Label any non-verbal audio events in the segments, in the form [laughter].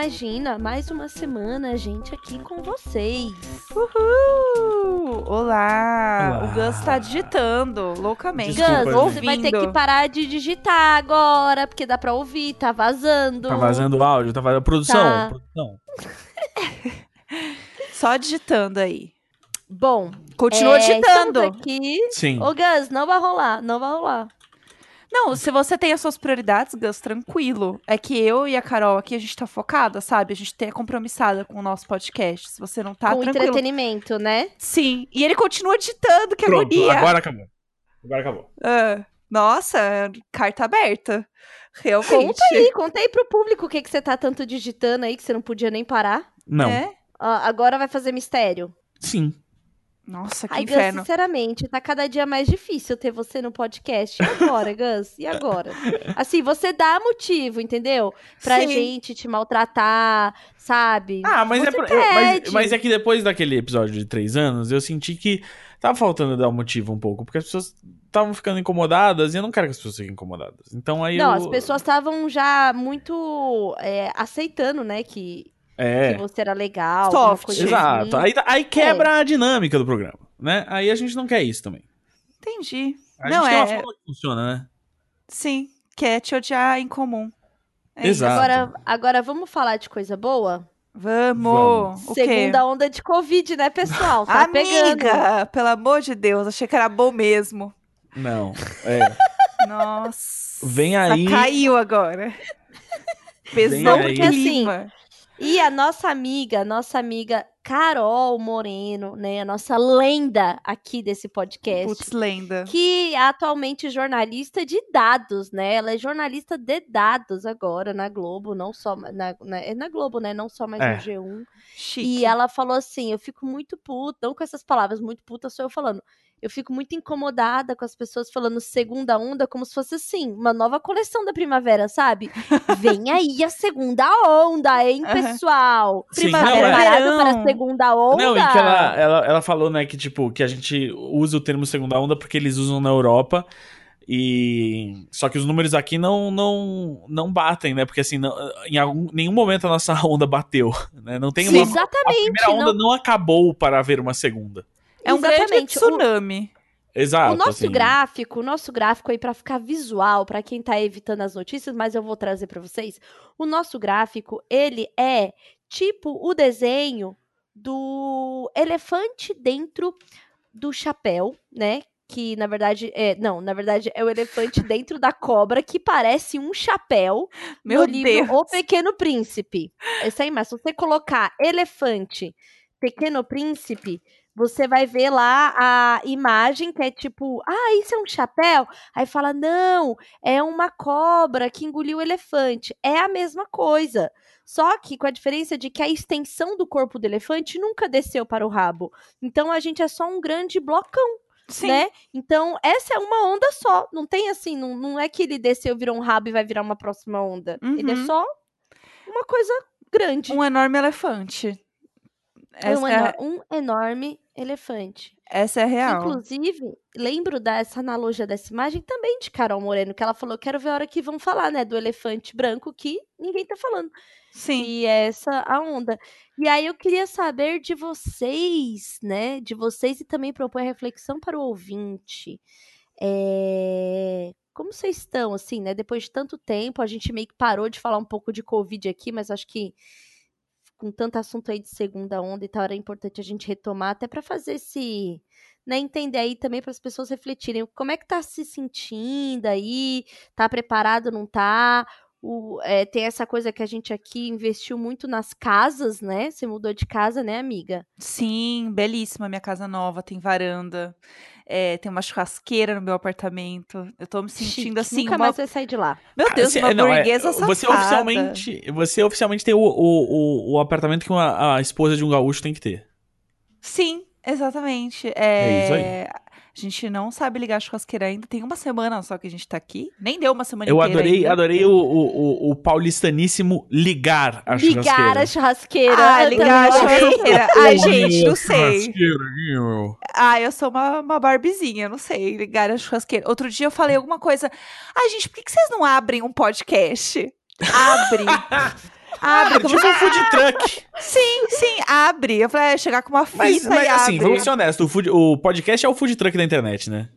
Imagina, mais uma semana, gente, aqui com vocês. Uhul! Olá! Olá. O Gus tá digitando loucamente. Desculpa, Gus, você vai ter que parar de digitar agora, porque dá pra ouvir, tá vazando. Tá vazando o áudio, tá vazando. Produção, Tá. produção. [laughs] Só digitando aí. Bom, Continua é, digitando. aqui. Sim. Ô, Gus, não vai rolar, não vai rolar. Não, se você tem as suas prioridades, Gus, tranquilo. É que eu e a Carol aqui, a gente tá focada, sabe? A gente é compromissada com o nosso podcast. Se você não tá, com tranquilo. entretenimento, né? Sim. E ele continua digitando, que Pronto, agonia. agora acabou. Agora acabou. Ah, nossa, carta aberta. Realmente. Conta aí, conta aí pro público o que, que você tá tanto digitando aí, que você não podia nem parar. Não. É? Ah, agora vai fazer mistério. Sim. Nossa, que Ai, Gus, inferno. sinceramente, tá cada dia mais difícil ter você no podcast. E agora, Gus? E agora? Assim, você dá motivo, entendeu? Pra Sim. gente te maltratar, sabe? Ah, mas é, por- eu- mas, pede. mas é que depois daquele episódio de três anos, eu senti que tava faltando dar um motivo um pouco, porque as pessoas estavam ficando incomodadas e eu não quero que as pessoas fiquem incomodadas. Então aí Não, eu... as pessoas estavam já muito é, aceitando, né, que, É, que você era legal. Soft. exato. assim. Aí, aí quebra a dinâmica do programa, né? Aí a gente não quer isso também. Entendi. A Não, gente tem uma é- forma que funciona, né? Sim, quer te odiar em comum. É isso. Exato. Agora, agora, vamos falar de coisa boa? Vamos. Segunda onda de Covid, né, pessoal? Tá pegando. Amiga, pelo amor de Deus, achei que era bom mesmo. Não. É. [laughs] Nossa. Vem aí. Caiu agora. Pesou Vem aí. clima. E a nossa amiga, nossa amiga Carol Moreno, né? A nossa lenda aqui desse podcast. Putz, lenda. Que é atualmente jornalista de dados, né? Ela é jornalista de dados agora na Globo, não só na, na, é na Globo, né? Não só mais É. no G1. Chique. E ela falou assim: eu fico muito puta, não com essas palavras, muito puta sou eu falando. Eu fico muito incomodada com as pessoas falando segunda onda como se fosse assim, uma nova coleção da primavera, sabe? Vem [laughs] aí a segunda onda, hein, pessoal? Sim, não, é- verão. para a segunda onda? Não, e que ela, ela, ela falou, né, que tipo, que a gente usa o termo segunda onda porque eles usam na Europa. E só que os números aqui não não não batem, né? Porque assim, não- em algum, nenhum momento a nossa [laughs] onda bateu, né? Não tem Sim, uma a exatamente. primeira onda não- não acabou para haver uma segunda. É um grande Exatamente, o- tsunami. Exato. O nosso assim. gráfico, o nosso gráfico aí pra ficar visual, pra quem tá evitando as notícias, mas eu vou trazer pra vocês. O nosso gráfico, ele é tipo o desenho do elefante dentro do chapéu, né? Que na verdade é, não, na verdade é o elefante [laughs] dentro da cobra que parece um chapéu Meu no livro Deus. O Pequeno Príncipe. Esse aí, mas se você colocar elefante, Pequeno Príncipe, você vai ver lá a imagem que é tipo, ah, isso é um chapéu? Aí fala, não, é uma cobra que engoliu o elefante. É a mesma coisa. Só que com a diferença de que a extensão do corpo do elefante nunca desceu para o rabo. Então a gente é só um grande blocão Sim. né? Então, essa é uma onda só. Não tem assim, não, não é que ele desceu, virou um rabo e vai virar uma próxima onda. Ele é Uhum. só uma coisa grande. Um enorme elefante. É um, é, um enorme elefante. essa é real. Inclusive, lembro dessa analogia dessa imagem também de Carol Moreno, que ela falou: quero ver a hora que vão falar, né? Do elefante branco que ninguém tá falando. Sim. E essa a onda. E aí eu queria saber de vocês, né? De vocês e também propor reflexão para o ouvinte. É, Como vocês estão, assim, né? Depois de tanto tempo, a gente meio que parou de falar um pouco de Covid aqui, mas acho que com tanto assunto aí de segunda onda e tal, era importante a gente retomar, até para fazer esse. Né, entender aí também para as pessoas refletirem como é que tá se sentindo aí, tá preparado, não tá? O, é, tem essa coisa que a gente aqui investiu muito nas casas, né? Você mudou de casa, né, amiga? Sim, belíssima minha casa nova, tem varanda, é, tem uma churrasqueira no meu apartamento. Eu tô me sentindo Chique, assim, Nunca uma... mais vai sair de lá. Meu Deus, Você- uma não, é, burguesa você safada. oficialmente Você oficialmente tem o, o, o, o apartamento que uma, a esposa de um gaúcho tem que ter. Sim, exatamente. É É, isso aí. A gente não sabe ligar a churrasqueira ainda. Tem uma semana só que a gente tá aqui. Nem deu uma semana Eu inteira adorei, ainda. adorei o, o, o, o paulistaníssimo ligar a Ligar churrasqueira. a churrasqueira. Ah, ligar a churrasqueira. [laughs] Ai, gente, não sei. Churrasqueira aqui, meu. Ah, eu sou uma, uma barbizinha, não sei, ligar a churrasqueira. Outro dia eu falei alguma coisa. Ai, gente, por que, que vocês não abrem um podcast? Abre. [laughs] Abre. Como tipo um food truck. Sim, sim, abre. Eu falei, é, chegar com uma fita Mas, mas e assim, abre. vamos ser honestos, o, food- o podcast é o food truck da internet, né?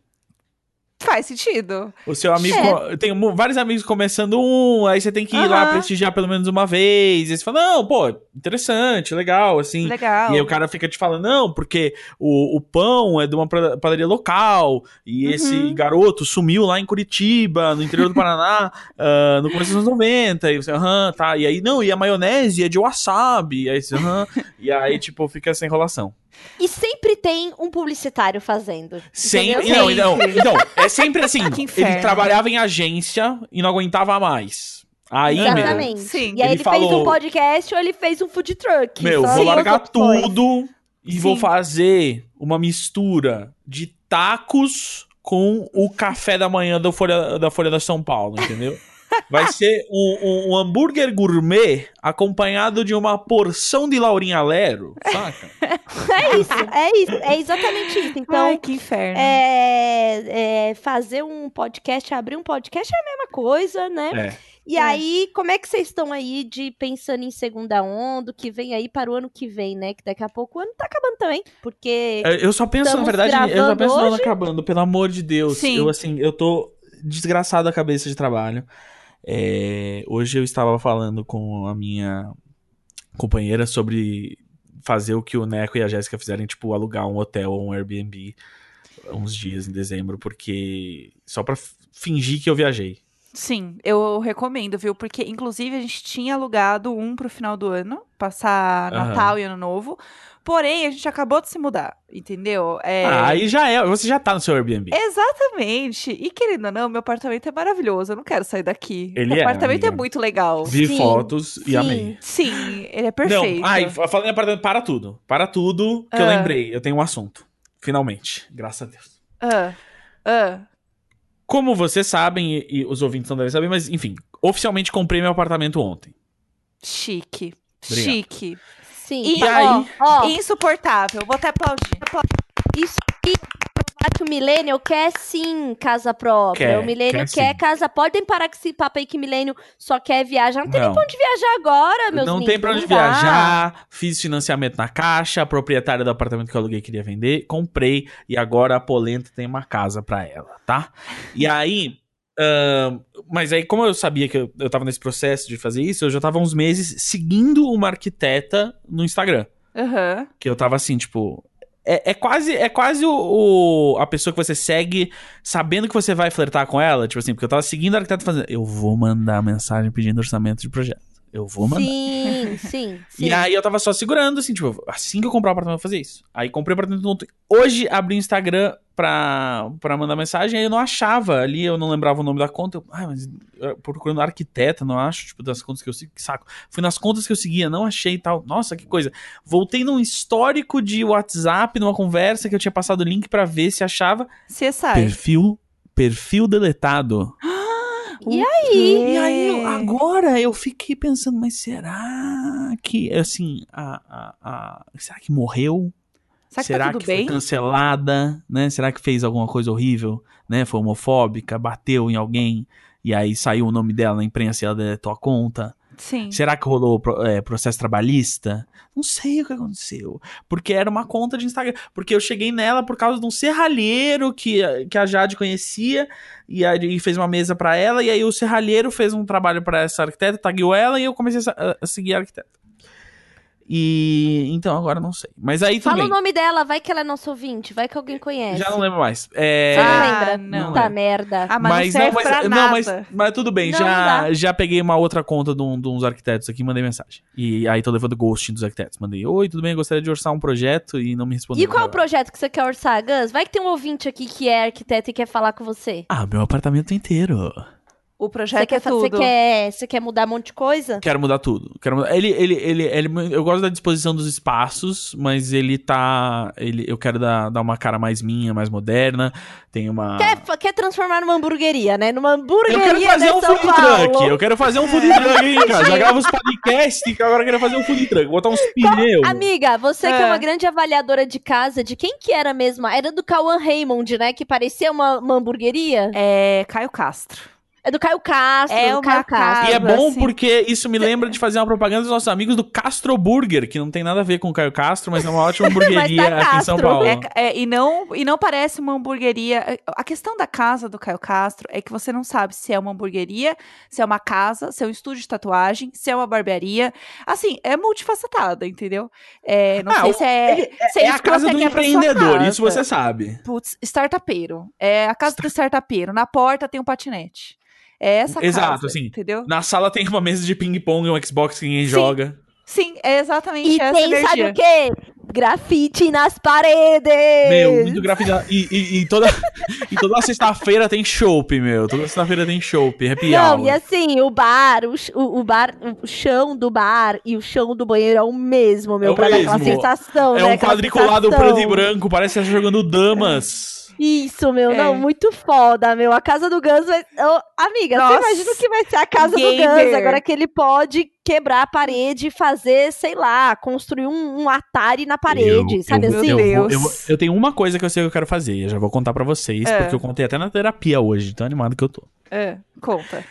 Faz sentido. O seu amigo. É. Tem vários amigos começando um, aí você tem que ir lá prestigiar pelo menos uma vez. E aí você fala, não, pô, interessante, legal, assim. Legal. E aí o cara fica te falando, não, porque o, o pão é de uma padaria local, e Uhum. esse garoto sumiu lá em Curitiba, no interior do Paraná, [laughs] ah, no começo dos anos 90, e você, aham, tá. E aí, não, e a maionese é de wasabi, e aí você, aham, e aí, tipo, fica essa enrolação. E sempre tem um publicitário fazendo. Sempre, não, então, então, é sempre assim, [laughs] Que ele trabalhava em agência e não aguentava mais. Aí, meu, Exatamente. Sim. E aí Ele ele, fez falou- um podcast ou ele fez um food truck. meu, vou largar tudo e Sim. vou fazer uma mistura de tacos com o café da manhã da Folha da, Folha da São Paulo, entendeu? Vai ser um, um- um hambúrguer gourmet acompanhado de uma porção de Laurinha Lero, saca? [laughs] É isso, é isso, é exatamente isso. Então, Ai, que inferno. é, é, fazer um podcast, abrir um podcast é a mesma coisa, né? É. E É. aí, como é que vocês estão aí de pensando em segunda onda, o que vem aí para o ano que vem, né? Que daqui a pouco o ano tá acabando também, porque É, Eu só penso, na verdade, eu só penso no ano acabando, pelo amor de Deus. Sim. Eu, assim, eu tô desgraçado da cabeça de trabalho. É, hoje eu estava falando com a minha companheira sobre fazer o que o Neco e a Jéssica fizerem, tipo, alugar um hotel ou um Airbnb uns dias em dezembro, porque só pra f- fingir que eu viajei. Sim, eu recomendo, viu? Porque, inclusive, a gente tinha alugado um pro final do ano, passar. Natal e Ano Novo. Porém, a gente acabou de se mudar, entendeu? É... Ah, aí já é, você já tá no seu Airbnb. Exatamente. E querendo ou não, meu apartamento é maravilhoso. Eu não quero sair daqui. Ele meu é, apartamento é amiga. muito legal. Vi Sim, fotos e sim. amei. Sim, ele é perfeito. Não, ai, fa- falando em apartamento, para tudo. Para tudo que eu Ah. lembrei. Eu tenho um assunto. Finalmente. Graças a Deus. Ah, ah. Como vocês sabem, e, e os ouvintes não devem saber, mas enfim, oficialmente comprei meu apartamento ontem. Chique. Obrigado. Chique. Sim. E tá, aí- ó, ó, Insuportável. Vou até aplaudir. isso provar que o Milênio quer sim casa própria. Quer, o Milênio quer quer, casa. Podem parar com esse papo aí que o Milênio só quer viajar. Não tem Não. nem pra onde viajar agora, meus não tem pra onde dá. viajar, fiz financiamento na caixa, a proprietária do apartamento que eu aluguei queria vender, comprei e agora a Polenta tem uma casa pra ela, tá? E aí, ahn, mas aí como eu sabia que eu, eu tava nesse processo de fazer isso, eu já tava uns meses seguindo uma arquiteta no Instagram. Aham. Que eu tava assim, tipo. É, é quase, é quase o, o- a pessoa que você segue sabendo que você vai flertar com ela. Tipo assim, porque eu tava seguindo a arquiteta fazendo. Eu vou mandar mensagem pedindo orçamento de projeto. Eu vou mandar. Sim, sim, [laughs] sim. E aí eu tava só segurando, assim, tipo, assim que eu comprar o apartamento, eu vou fazer isso. Aí comprei o apartamento ontem. Hoje abri o Instagram pra, pra mandar mensagem, aí eu não achava ali, eu não lembrava o nome da conta. Eu, ai, mas eu procurando arquiteta, não acho, tipo, das contas que eu sigo, que saco. Fui nas contas que eu seguia, não achei e tal. Nossa, que coisa. Voltei num histórico de WhatsApp, numa conversa que eu tinha passado o link pra ver se achava. CSI. Perfil, perfil deletado. [gasps] E E aí, agora eu fiquei pensando, mas será que, assim, a, a, a- será que morreu? Será que será tá que foi cancelada, né? Será que fez alguma coisa horrível, né? Foi homofóbica, bateu em alguém e aí saiu o nome dela na imprensa e ela deletou a conta? Sim. Será que rolou é, processo trabalhista? Não sei o que aconteceu. Porque era uma conta de Instagram. Porque eu cheguei nela por causa de um serralheiro que, que a Jade conhecia e aí fez uma mesa pra ela. E aí o serralheiro fez um trabalho pra essa arquiteta, tagueou ela e eu comecei a, a seguir a arquiteta. E então agora não sei. Mas aí tudo Fala bem. o nome dela, vai que ela é nosso ouvinte, vai que alguém conhece. Já não lembro mais. É, Você não Ah, lembra? não. Puta lembro. merda. Ah, mas, não mas, pra não, nada. mas, mas tudo bem, Não, não já, dá. já peguei uma outra conta de, um- de uns arquitetos aqui e mandei mensagem. E aí tô levando ghosting dos arquitetos. Mandei, oi, tudo bem, gostaria de orçar um projeto e não me respondeu. E qual é o projeto que você quer orçar, Gus? Vai que tem um ouvinte aqui que é arquiteto e quer falar com você. Ah, meu apartamento inteiro. O Você projeto quer, é fa- você, tudo. quer, você quer mudar um monte de coisa? Quero mudar tudo. Quero mudar. Ele, ele, ele, ele, eu gosto da disposição dos espaços, mas ele tá. Ele, eu quero dar, dar uma cara mais minha, mais moderna. Tem uma. Quer, quer transformar numa hamburgueria, né? Numa Eu hamburgueria quero fazer um São food Paulo. truck. Eu quero fazer um food truck, hein, cara. [laughs] Já gravo os podcasts, que agora eu quero fazer um food truck. Botar uns pneus. Amiga, você que é É. uma grande avaliadora de casa, de quem que era mesmo? Era do Cauã Raymond, né? Que parecia uma, uma hamburgueria? É Caio Castro. É do Caio Castro. É do Caio Castro. E é bom assim. porque isso me lembra de fazer uma propaganda dos nossos amigos do Castro Burger, que não tem nada a ver com o Caio Castro, mas é uma ótima [laughs] hamburgueria tá aqui em São Castro. Paulo. É, é, e, não, e não parece uma hamburgueria. A questão da casa do Caio Castro é que você não sabe se é uma hamburgueria, se é uma casa, se é um estúdio de tatuagem, se é uma barbearia. Assim, é multifacetada, entendeu? É, não Ah, sei o- se é. se É isso a casa do empreendedor, casa. isso você sabe. Putz, startupeiro. É a casa do startupeiro. Na porta tem um patinete. É essa Exato, casa, assim. entendeu? Na sala tem uma mesa de ping-pong, um Xbox que ninguém Sim. joga. Sim, é exatamente E essa tem, energia. sabe o quê? Grafite nas paredes! Meu, muito grafite. E, e, e toda, [laughs] e toda sexta-feira tem chopp, meu. Toda sexta-feira tem chopp, happy Não, hour. e assim, o bar, o, o, o bar, o chão do bar e o chão do banheiro é o mesmo, meu, É o pra dar aquela mesmo. sensação, É né? um quadriculado sensação. preto e branco, parece que você tá jogando damas. Isso, meu, É. não, muito foda, meu. A casa do Gans vai. Ô, amiga, Nossa. você imagina o que vai ser a casa do Gamer. Gans, agora que ele pode quebrar a parede e fazer, sei lá, construir um, um Atari na parede, Eu- sabe eu, assim? Meu Eu, Deus. eu, vou- eu tenho uma coisa que eu sei que eu quero fazer, eu já vou contar pra vocês, É. porque eu contei até na terapia hoje, tão animado que eu tô. É, conta.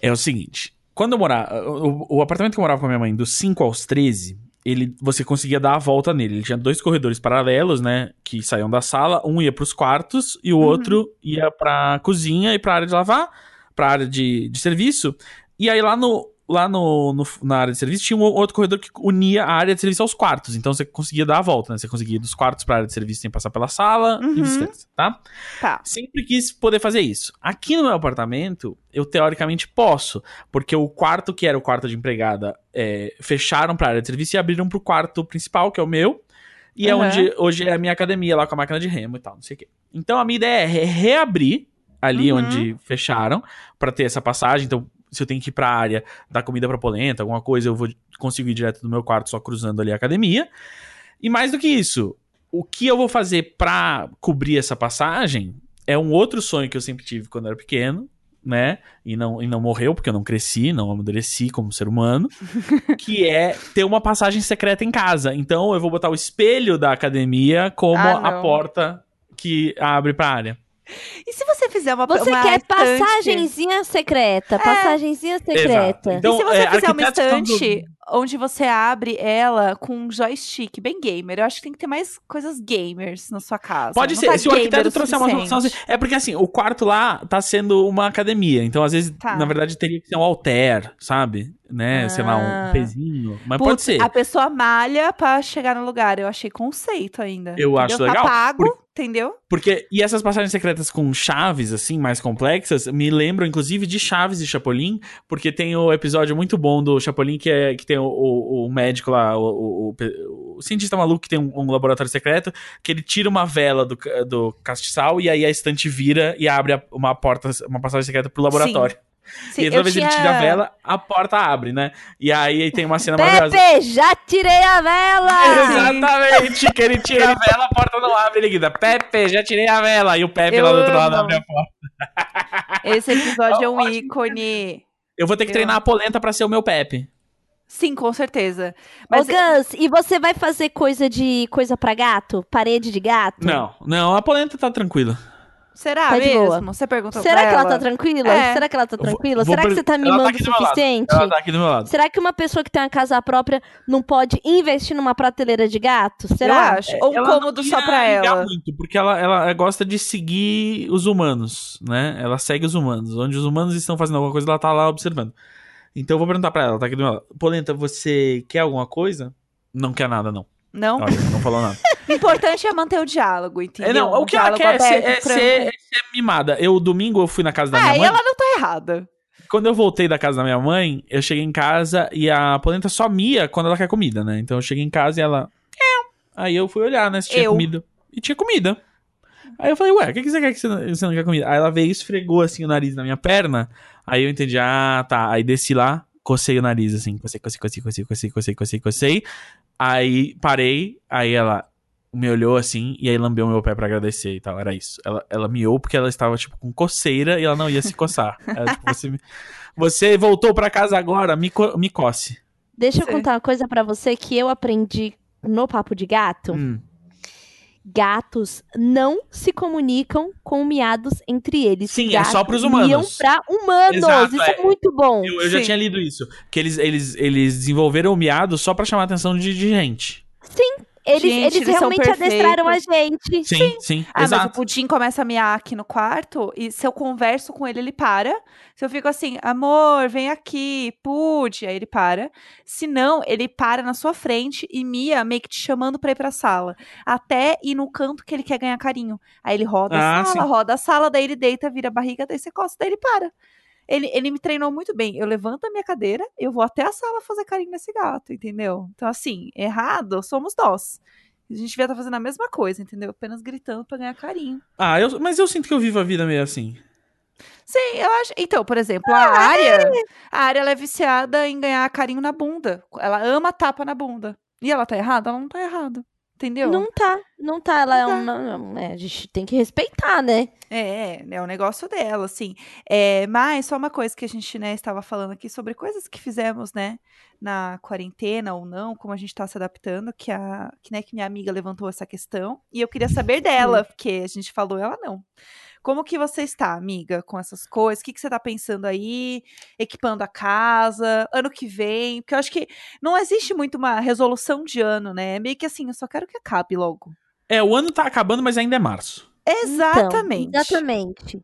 É o seguinte, quando eu morava, o, o apartamento que eu morava com a minha mãe, dos 5 aos 13, ele, você conseguia dar a volta nele. Ele tinha dois corredores paralelos, né, que saíam da sala, um ia pros quartos e o Uhum. outro ia pra cozinha e pra área de lavar, pra área de, de serviço. E aí lá no lá no, no- na área de serviço tinha um outro corredor que unia a área de serviço aos quartos. Então você conseguia dar a volta, né? Você conseguia ir dos quartos pra área de serviço sem passar pela sala Uhum. e vice-versa, tá? Tá. Sempre quis poder fazer isso. Aqui no meu apartamento, eu teoricamente posso, porque o quarto que era o quarto de empregada é, fecharam pra área de serviço e abriram pro quarto principal, que é o meu. E Uhum. é onde hoje é a minha academia, lá com a máquina de remo e tal, não sei o quê. Então a minha ideia é re- reabrir ali Uhum. onde fecharam, pra ter essa passagem. Então, se eu tenho que ir pra área dar comida pra polenta, alguma coisa, eu vou consigo ir direto do meu quarto só cruzando ali a academia. E mais do que isso, o que eu vou fazer pra cobrir essa passagem é um outro sonho que eu sempre tive quando era pequeno, né? E não, e não morreu, porque eu não cresci, não amadureci como ser humano. [laughs] que é ter uma passagem secreta em casa. Então eu vou botar o espelho da academia como Ah, a porta que abre pra área. E se você fizer uma Você uma quer estante- passagenzinha secreta, passagenzinha secreta. Então, e se você é, fizer uma estão do- estante onde você abre ela com um joystick bem gamer, eu acho que tem que ter mais coisas gamers na sua casa. Pode Não ser, tá se o arquiteto o trouxer uma solução assim. É porque assim, o quarto lá tá sendo uma academia. Então, às vezes, Tá. na verdade, teria que ser um alter, sabe? Né? Sei lá, Ah. um pezinho. Mas pode Putz, ser. A pessoa malha pra chegar no lugar. Eu achei conceito ainda. Eu entendeu? acho Tá legal, pago, entendeu? Porque, e essas passagens secretas com chaves, assim, mais complexas, me lembram, inclusive, de Chaves e Chapolin, porque tem o episódio muito bom do Chapolin, que, é, que tem o, o- o médico lá, o, o- cientista maluco que tem um, um laboratório secreto, que ele tira uma vela do, do castiçal e aí a estante vira e abre uma porta, uma passagem secreta pro laboratório. Sim, e aí, toda eu vez que tinha... ele tira a vela, a porta abre, né? E aí tem uma cena maravilhosa. Pepe, já tirei a vela! Exatamente, que ele tira a vela, a porta não abre, ele grita, Pepe, já tirei a vela, e o Pepe Eu lá do outro lado abre a porta. Esse episódio é um [laughs] Ótimo. ícone. Eu vou ter que Eu- treinar a polenta pra ser o meu Pepe. Sim, com certeza. Ô, Mas Gans, e você vai fazer coisa de coisa pra gato? Parede de gato? Não, não, a polenta tá tranquila. Será Tá mesmo? Você perguntou Será pra que ela tá tranquila? É. Será que ela tá vou- tranquila? vou Será que per- você tá Ela mimando tá o suficiente? Ela tá aqui do meu lado. Será que uma pessoa que tem uma casa própria não pode investir numa prateleira de gato? Será? Eu acho. Ou um Ela cômodo só pra ela. muito, porque ela, ela gosta de seguir os humanos, né? Ela segue os humanos. Onde os humanos estão fazendo alguma coisa, ela tá lá observando. Então eu vou perguntar pra ela, ela tá aqui do meu lado. Polenta, você quer alguma coisa? Não quer nada, não. Não? Olha, não falou nada. [laughs] O importante é manter o diálogo, entendeu? É, não, o Um que ela quer é ser, é, ser, é ser mimada. Eu, domingo, eu fui na casa da minha Ah, e mãe. ela não tá errada. Quando eu voltei da casa da minha mãe, eu cheguei em casa e a polenta só mia quando ela quer comida, né? Então eu cheguei em casa e ela. "É." Aí eu fui olhar, né? Se tinha Eu. comida. E tinha comida. Aí eu falei, ué, o que, que você quer que você não, você não quer comida? Aí ela veio e esfregou assim o nariz na minha perna. Aí eu entendi, ah, tá. Aí desci lá, cocei o nariz assim, cocei, cocei, cocei, cocei, cocei, cocei, cocei, cocei. Aí parei, aí ela me olhou assim e aí lambeu meu pé pra agradecer e tal. Era isso. Ela, ela miou porque ela estava, tipo, com coceira e ela não ia se coçar. [laughs] Ela, tipo, você, me- você voltou pra casa agora, me, co me coce. Deixa eu Sim. contar uma coisa pra você que eu aprendi no Papo de Gato. Hum. gatos não se comunicam com miados entre eles. Sim, é gatos só pros humanos. Miam pra humanos. Exato, Isso é, é. muito bom. Eu, eu já Sim. tinha lido isso. Que eles, eles, eles desenvolveram o miado só pra chamar a atenção de, de gente. Eles, Gente, eles, eles realmente adestraram a gente. Sim, sim, Ah, mas o exato. Pudim começa a miar aqui no quarto e se eu converso com ele, ele para. Se eu fico assim, amor, vem aqui, Pud, aí ele para. Se não, ele para na sua frente e mia meio que te chamando pra ir pra sala. Até ir no canto que ele quer ganhar carinho. Aí ele roda Ah, a sala, sim. roda a sala, daí ele deita, vira a barriga, daí você costa, daí ele para. Ele, ele me treinou muito bem. Eu levanto a minha cadeira, eu vou até a sala fazer carinho nesse gato, entendeu? Então, assim, errado somos nós. A gente devia estar fazendo a mesma coisa, entendeu? Apenas gritando pra ganhar carinho. Ah, eu, mas eu sinto que eu vivo a vida meio assim. Sim, eu acho. Então, por exemplo, a área, a área ela é viciada em ganhar carinho na bunda. Ela ama tapa na bunda. E ela tá errada? Ela não tá errada. Entendeu? Não tá, não tá. Ela é Não uma. é, a gente tem que respeitar, né? É, é o negócio dela, assim. É, mas só uma coisa que a gente, né, estava falando aqui sobre coisas que fizemos, né, na quarentena ou não, como a gente tá se adaptando, que a, que, né, que minha amiga levantou essa questão, e eu queria saber dela, porque a gente falou, ela não. Como que você está, amiga, com essas coisas? O que, que você tá pensando aí? Equipando a casa? Ano que vem? Porque eu acho que não existe muito uma resolução de ano, né? É meio que assim, eu só quero que acabe logo. É, o ano tá acabando, mas ainda é março. Exatamente. Então, exatamente.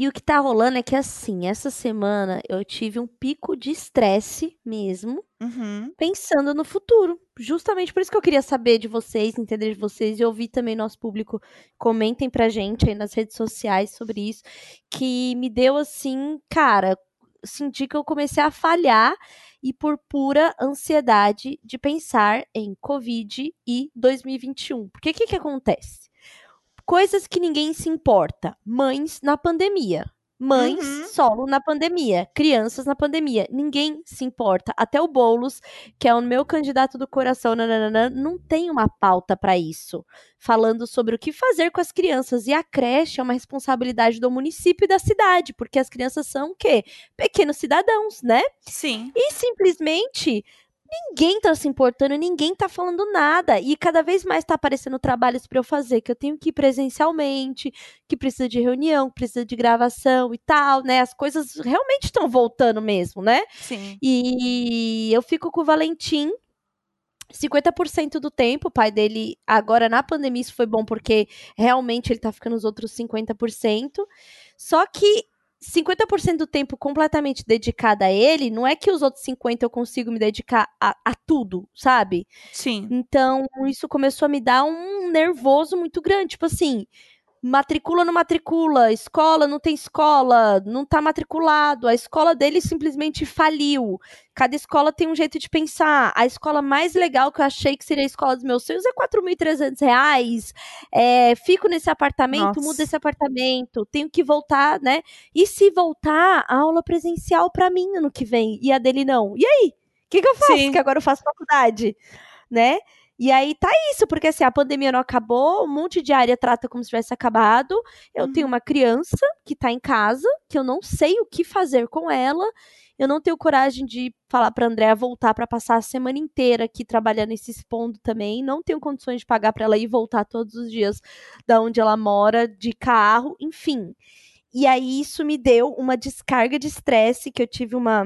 E o que tá rolando é que, assim, essa semana eu tive um pico de estresse mesmo, Uhum. pensando no futuro. Justamente por isso que eu queria saber de vocês, entender de vocês e ouvir também nosso público. Comentem pra gente aí nas redes sociais sobre isso. Que me deu, assim, cara, senti que eu comecei a falhar e por pura ansiedade de pensar em Covid e 2021. Porque o que, que acontece? Coisas que ninguém se importa. Mães na pandemia. Mães Uhum. solo na pandemia. Crianças na pandemia. Ninguém se importa. Até o Boulos, que é o meu candidato do coração, nananana, não tem uma pauta para isso. Falando sobre o que fazer com as crianças. E a creche é uma responsabilidade do município e da cidade. Porque as crianças são o quê? Pequenos cidadãos, né? Sim. E simplesmente ninguém tá se importando, ninguém tá falando nada. E cada vez mais tá aparecendo trabalhos para eu fazer, que eu tenho que ir presencialmente, que precisa de reunião, que precisa de gravação e tal, né? As coisas realmente estão voltando mesmo, né? Sim. E eu fico com o Valentim 50% do tempo, o pai dele, agora na pandemia, isso foi bom porque realmente ele tá ficando os outros 50%. Só que 50% do tempo completamente dedicado a ele, não é que os outros 50% eu consigo me dedicar a, a tudo, sabe? Sim. Então, isso começou a me dar um nervoso muito grande. Tipo assim, matricula não matricula, escola não tem escola, não tá matriculado. A escola dele simplesmente faliu. Cada escola tem um jeito de pensar. A escola mais legal que eu achei que seria a escola dos meus sonhos é 4.300 reais. É, fico nesse apartamento, Nossa. mudo esse apartamento, tenho que voltar, né? E se voltar, a aula presencial pra mim ano que vem, e a dele não. E aí? O que, que eu faço? Sim. Que agora eu faço faculdade, né? E aí tá isso, porque assim, a pandemia não acabou, um monte de área trata como se tivesse acabado. Eu Uhum. tenho uma criança que tá em casa, que eu não sei o que fazer com ela. Eu não tenho coragem de falar pra Andréa voltar pra passar a semana inteira aqui trabalhando e se expondo também. Não tenho condições de pagar pra ela ir voltar todos os dias da onde ela mora, de carro, enfim. E aí isso me deu uma descarga de estresse, que eu tive uma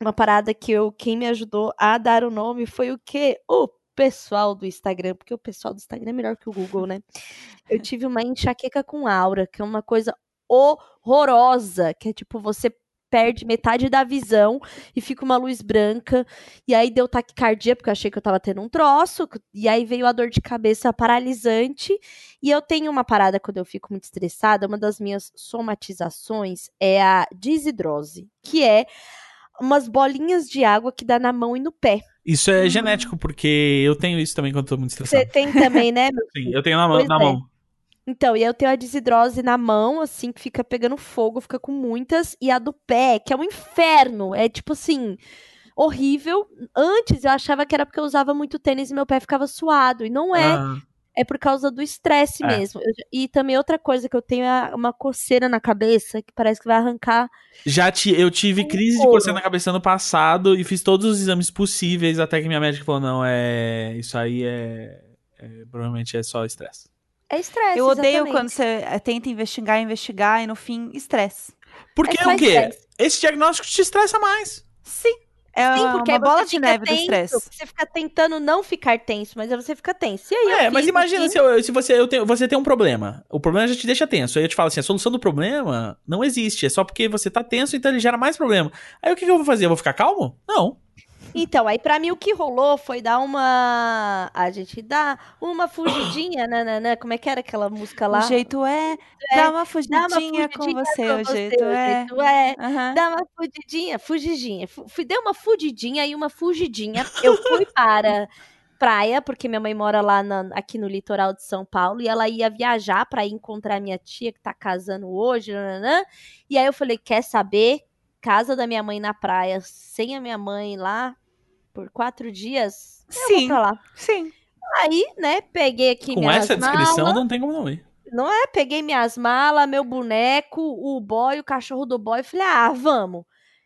uma parada que eu quem me ajudou a dar o nome foi o quê? O pessoal do Instagram, porque o pessoal do Instagram é melhor que o Google, né? Eu [laughs] tive uma enxaqueca com aura, que é uma coisa horrorosa, que é tipo você perde metade da visão e fica uma luz branca. E aí deu taquicardia, porque eu achei que eu tava tendo um troço. E aí veio a dor de cabeça paralisante. E eu tenho uma parada quando eu fico muito estressada. Uma das minhas somatizações é a desidrose, que é umas bolinhas de água que dá na mão e no pé. Isso é genético, porque eu tenho isso também quando tô muito Você estressado. tem também, né, [laughs] Sim, eu tenho na mão. Na é. mão. Então, e eu tenho a desidrose na mão, assim, que fica pegando fogo, fica com muitas, e a do pé, que é um inferno. É tipo assim, horrível. Antes eu achava que era porque eu usava muito tênis e meu pé ficava suado. E não é. Ah, É por causa do estresse É. mesmo. Eu e também outra coisa que eu tenho é uma coceira na cabeça, que parece que vai arrancar. já ti- eu tive crise de couro. coceira na cabeça ano passado e fiz todos os exames possíveis até que minha médica falou: não, é. Isso aí é. é, provavelmente é só estresse. É estresse. Eu odeio exatamente. quando você eh, tenta investigar, investigar e no fim, estresse. Porque É só o quê? estresse. Esse diagnóstico te estressa mais. Sim. É Sim, porque uma aí bola de neve do tenso, estresse. Você fica tentando não ficar tenso, mas aí você fica tenso. E aí eu É, mas imagina se, eu- se você, eu tenho, você tem um problema. O problema já te deixa tenso. Aí eu te falo assim: a solução do problema não existe. É só porque você tá tenso, então ele gera mais problema. Aí o que, que eu vou fazer? Eu vou ficar calmo? Não. Então, aí pra mim o que rolou foi dar uma. A gente dá uma fugidinha, nananã. Como é que era aquela música lá? O jeito é, É, dá uma Dá uma fugidinha com fugidinha você, com o você, jeito é. jeito é. Aham. Dá uma fugidinha, fugidinha. Fu- Fui, dei uma fugidinha e uma fugidinha. Eu fui para praia, porque minha mãe mora lá na- aqui no litoral de São Paulo, e ela ia viajar para encontrar minha tia que tá casando hoje, nananã. E aí eu falei, quer saber? Casa da minha mãe na praia, sem a minha mãe lá, por quatro dias, eu vou Sim, pra lá. sim. Aí, né, peguei aqui Com minhas essa descrição, não tem como não ir. Não é? Peguei minhas malas, meu boneco, o boy, o cachorro do boy. Falei, ah, vamos.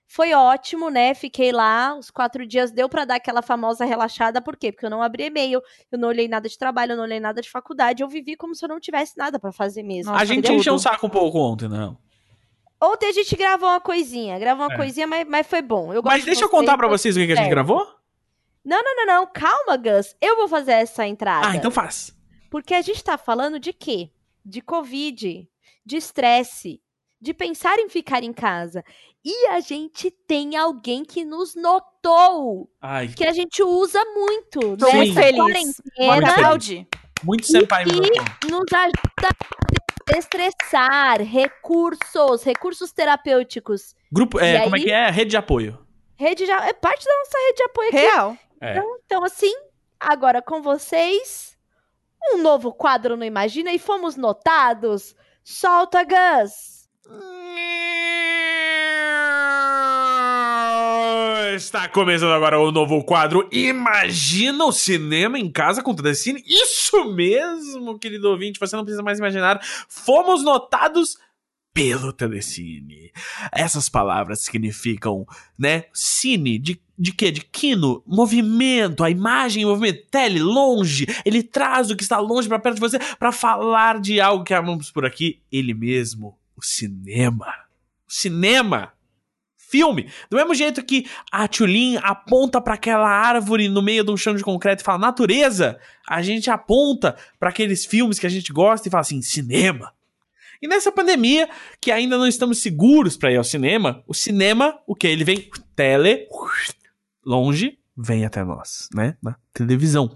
Foi ótimo, né? Fiquei lá, os quatro dias deu pra dar aquela famosa relaxada. Por quê? Porque eu não abri e-mail, eu não olhei nada de trabalho, eu não olhei nada de faculdade. Eu vivi como se eu não tivesse nada pra fazer mesmo. Nossa, a gente encheu o saco um pouco ontem, não. Ontem a gente gravou uma coisinha, gravou uma É. coisinha, mas, mas foi bom. Eu Mas deixa eu contar pra vocês o que, que a gente gravou. Não, não, não, não. Calma, Gus. Eu vou fazer essa entrada. Ah, então faz. Porque a gente tá falando de quê? De Covid, de estresse, de pensar em ficar em casa. E a gente tem alguém que nos notou, Ai, que a gente usa muito Tô nessa muito feliz. Muito muito senpai E- meu ponto. nos ajuda a desestressar, recursos, recursos terapêuticos. Grupo, é, E como é aí? que é? Rede de apoio. Rede de, é parte da nossa rede de apoio aqui. Real. É. Então, assim, agora com vocês, um novo quadro no Imagina e fomos notados. Solta, Gus! Está começando agora o novo quadro Imagina o cinema em casa com Telecine. Isso mesmo, querido ouvinte, você não precisa mais imaginar. Fomos notados pelo Telecine. Essas palavras significam, né, cine, de, de quê? De quino, movimento, a imagem em movimento, tele, longe. Ele traz o que está longe para perto de você para falar de algo que amamos por aqui. Ele mesmo, o cinema. O cinema filme. Do mesmo jeito que a Tulin aponta para aquela árvore no meio de um chão de concreto e fala natureza, a gente aponta para aqueles filmes que a gente gosta e fala assim, cinema. E nessa pandemia, que ainda não estamos seguros para ir ao cinema, o cinema, o que? Ele vem tele, longe, vem até nós, né? Na televisão.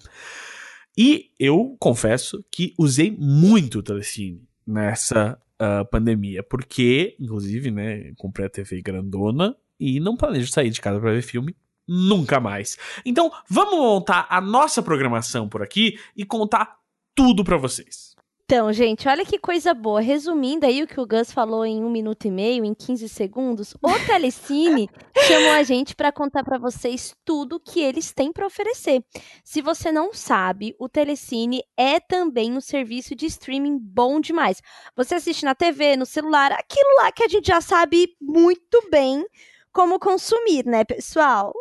E eu confesso que usei muito o Telecine nessa ah, pandemia, porque, inclusive, né, comprei a TV grandona e não planejo sair de casa para ver filme nunca mais. Então, vamos montar a nossa programação por aqui e contar tudo para vocês. Então, gente, olha que coisa boa. Resumindo aí o que o Gus falou em um minuto e meio, em 15 segundos, o [laughs] Telecine chamou a gente para contar para vocês tudo que eles têm para oferecer. Se você não sabe, o Telecine é também um serviço de streaming bom demais. Você assiste na TV, no celular, aquilo lá que a gente já sabe muito bem como consumir, né, pessoal?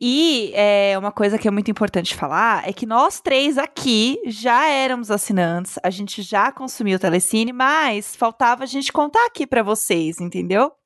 E é, uma coisa que é muito importante falar é que nós três aqui já éramos assinantes, a gente já consumiu o Telecine, mas faltava a gente contar aqui pra vocês, entendeu?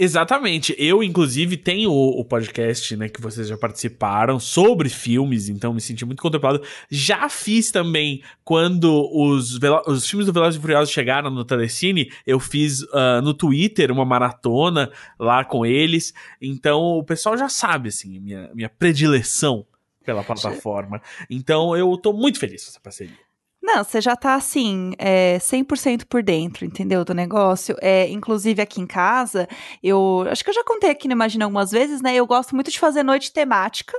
Exatamente. Eu, inclusive, tenho o, o podcast, né, que vocês já participaram sobre filmes, então me senti muito contemplado. Já fiz também quando os, os filmes do Velozes e Furiosos chegaram no Telecine, eu fiz ah, no Twitter uma maratona lá com eles. Então o pessoal já sabe, assim, minha, minha predileção pela plataforma. Então eu tô muito feliz com essa parceria. Não, você já tá assim, é, 100% por dentro, entendeu? Do negócio. É, inclusive aqui em casa, eu acho que eu já contei aqui no Imagina algumas vezes, né? Eu gosto muito de fazer noite temática.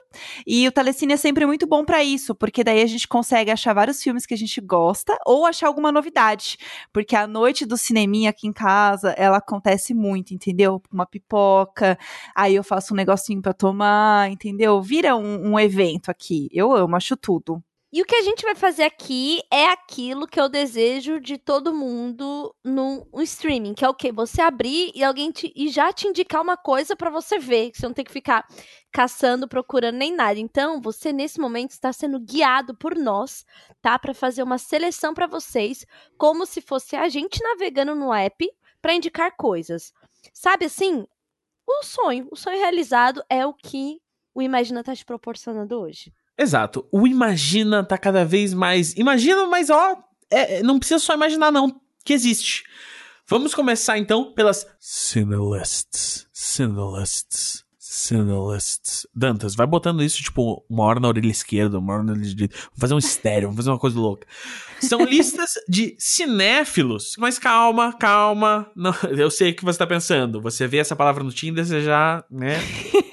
E o Telecine é sempre muito bom pra isso, porque daí a gente consegue achar vários filmes que a gente gosta ou achar alguma novidade. Porque a noite do cineminha aqui em casa, ela acontece muito, entendeu? Uma pipoca, aí eu faço um negocinho pra tomar, entendeu? Vira um, um evento aqui. Eu amo, acho tudo. E o que a gente vai fazer aqui é aquilo que eu desejo de todo mundo no, streaming, que é o quê? Você abrir e alguém te, e já te indicar uma coisa para você ver, que você não tem que ficar caçando, procurando nem nada. Então, você nesse momento está sendo guiado por nós, tá? Para fazer uma seleção para vocês, como se fosse a gente navegando no app para indicar coisas. Sabe assim? O sonho, o sonho realizado é o que o Imagina tá te proporcionando hoje. Exato. O Imagina tá cada vez mais. Imagina, mas ó, é, não precisa só imaginar, não, que existe. Vamos começar então pelas Cinelists. Cinelists. Cinelists. Dantas, vai botando isso, tipo, uma hora na orelha esquerda, uma hora na orelha direita. Vamos fazer um estéreo, vamos fazer uma coisa louca. São [laughs] listas de cinéfilos. Mas calma, calma. Não, eu sei o que você tá pensando. Você vê essa palavra no Tinder, você já, né? [laughs]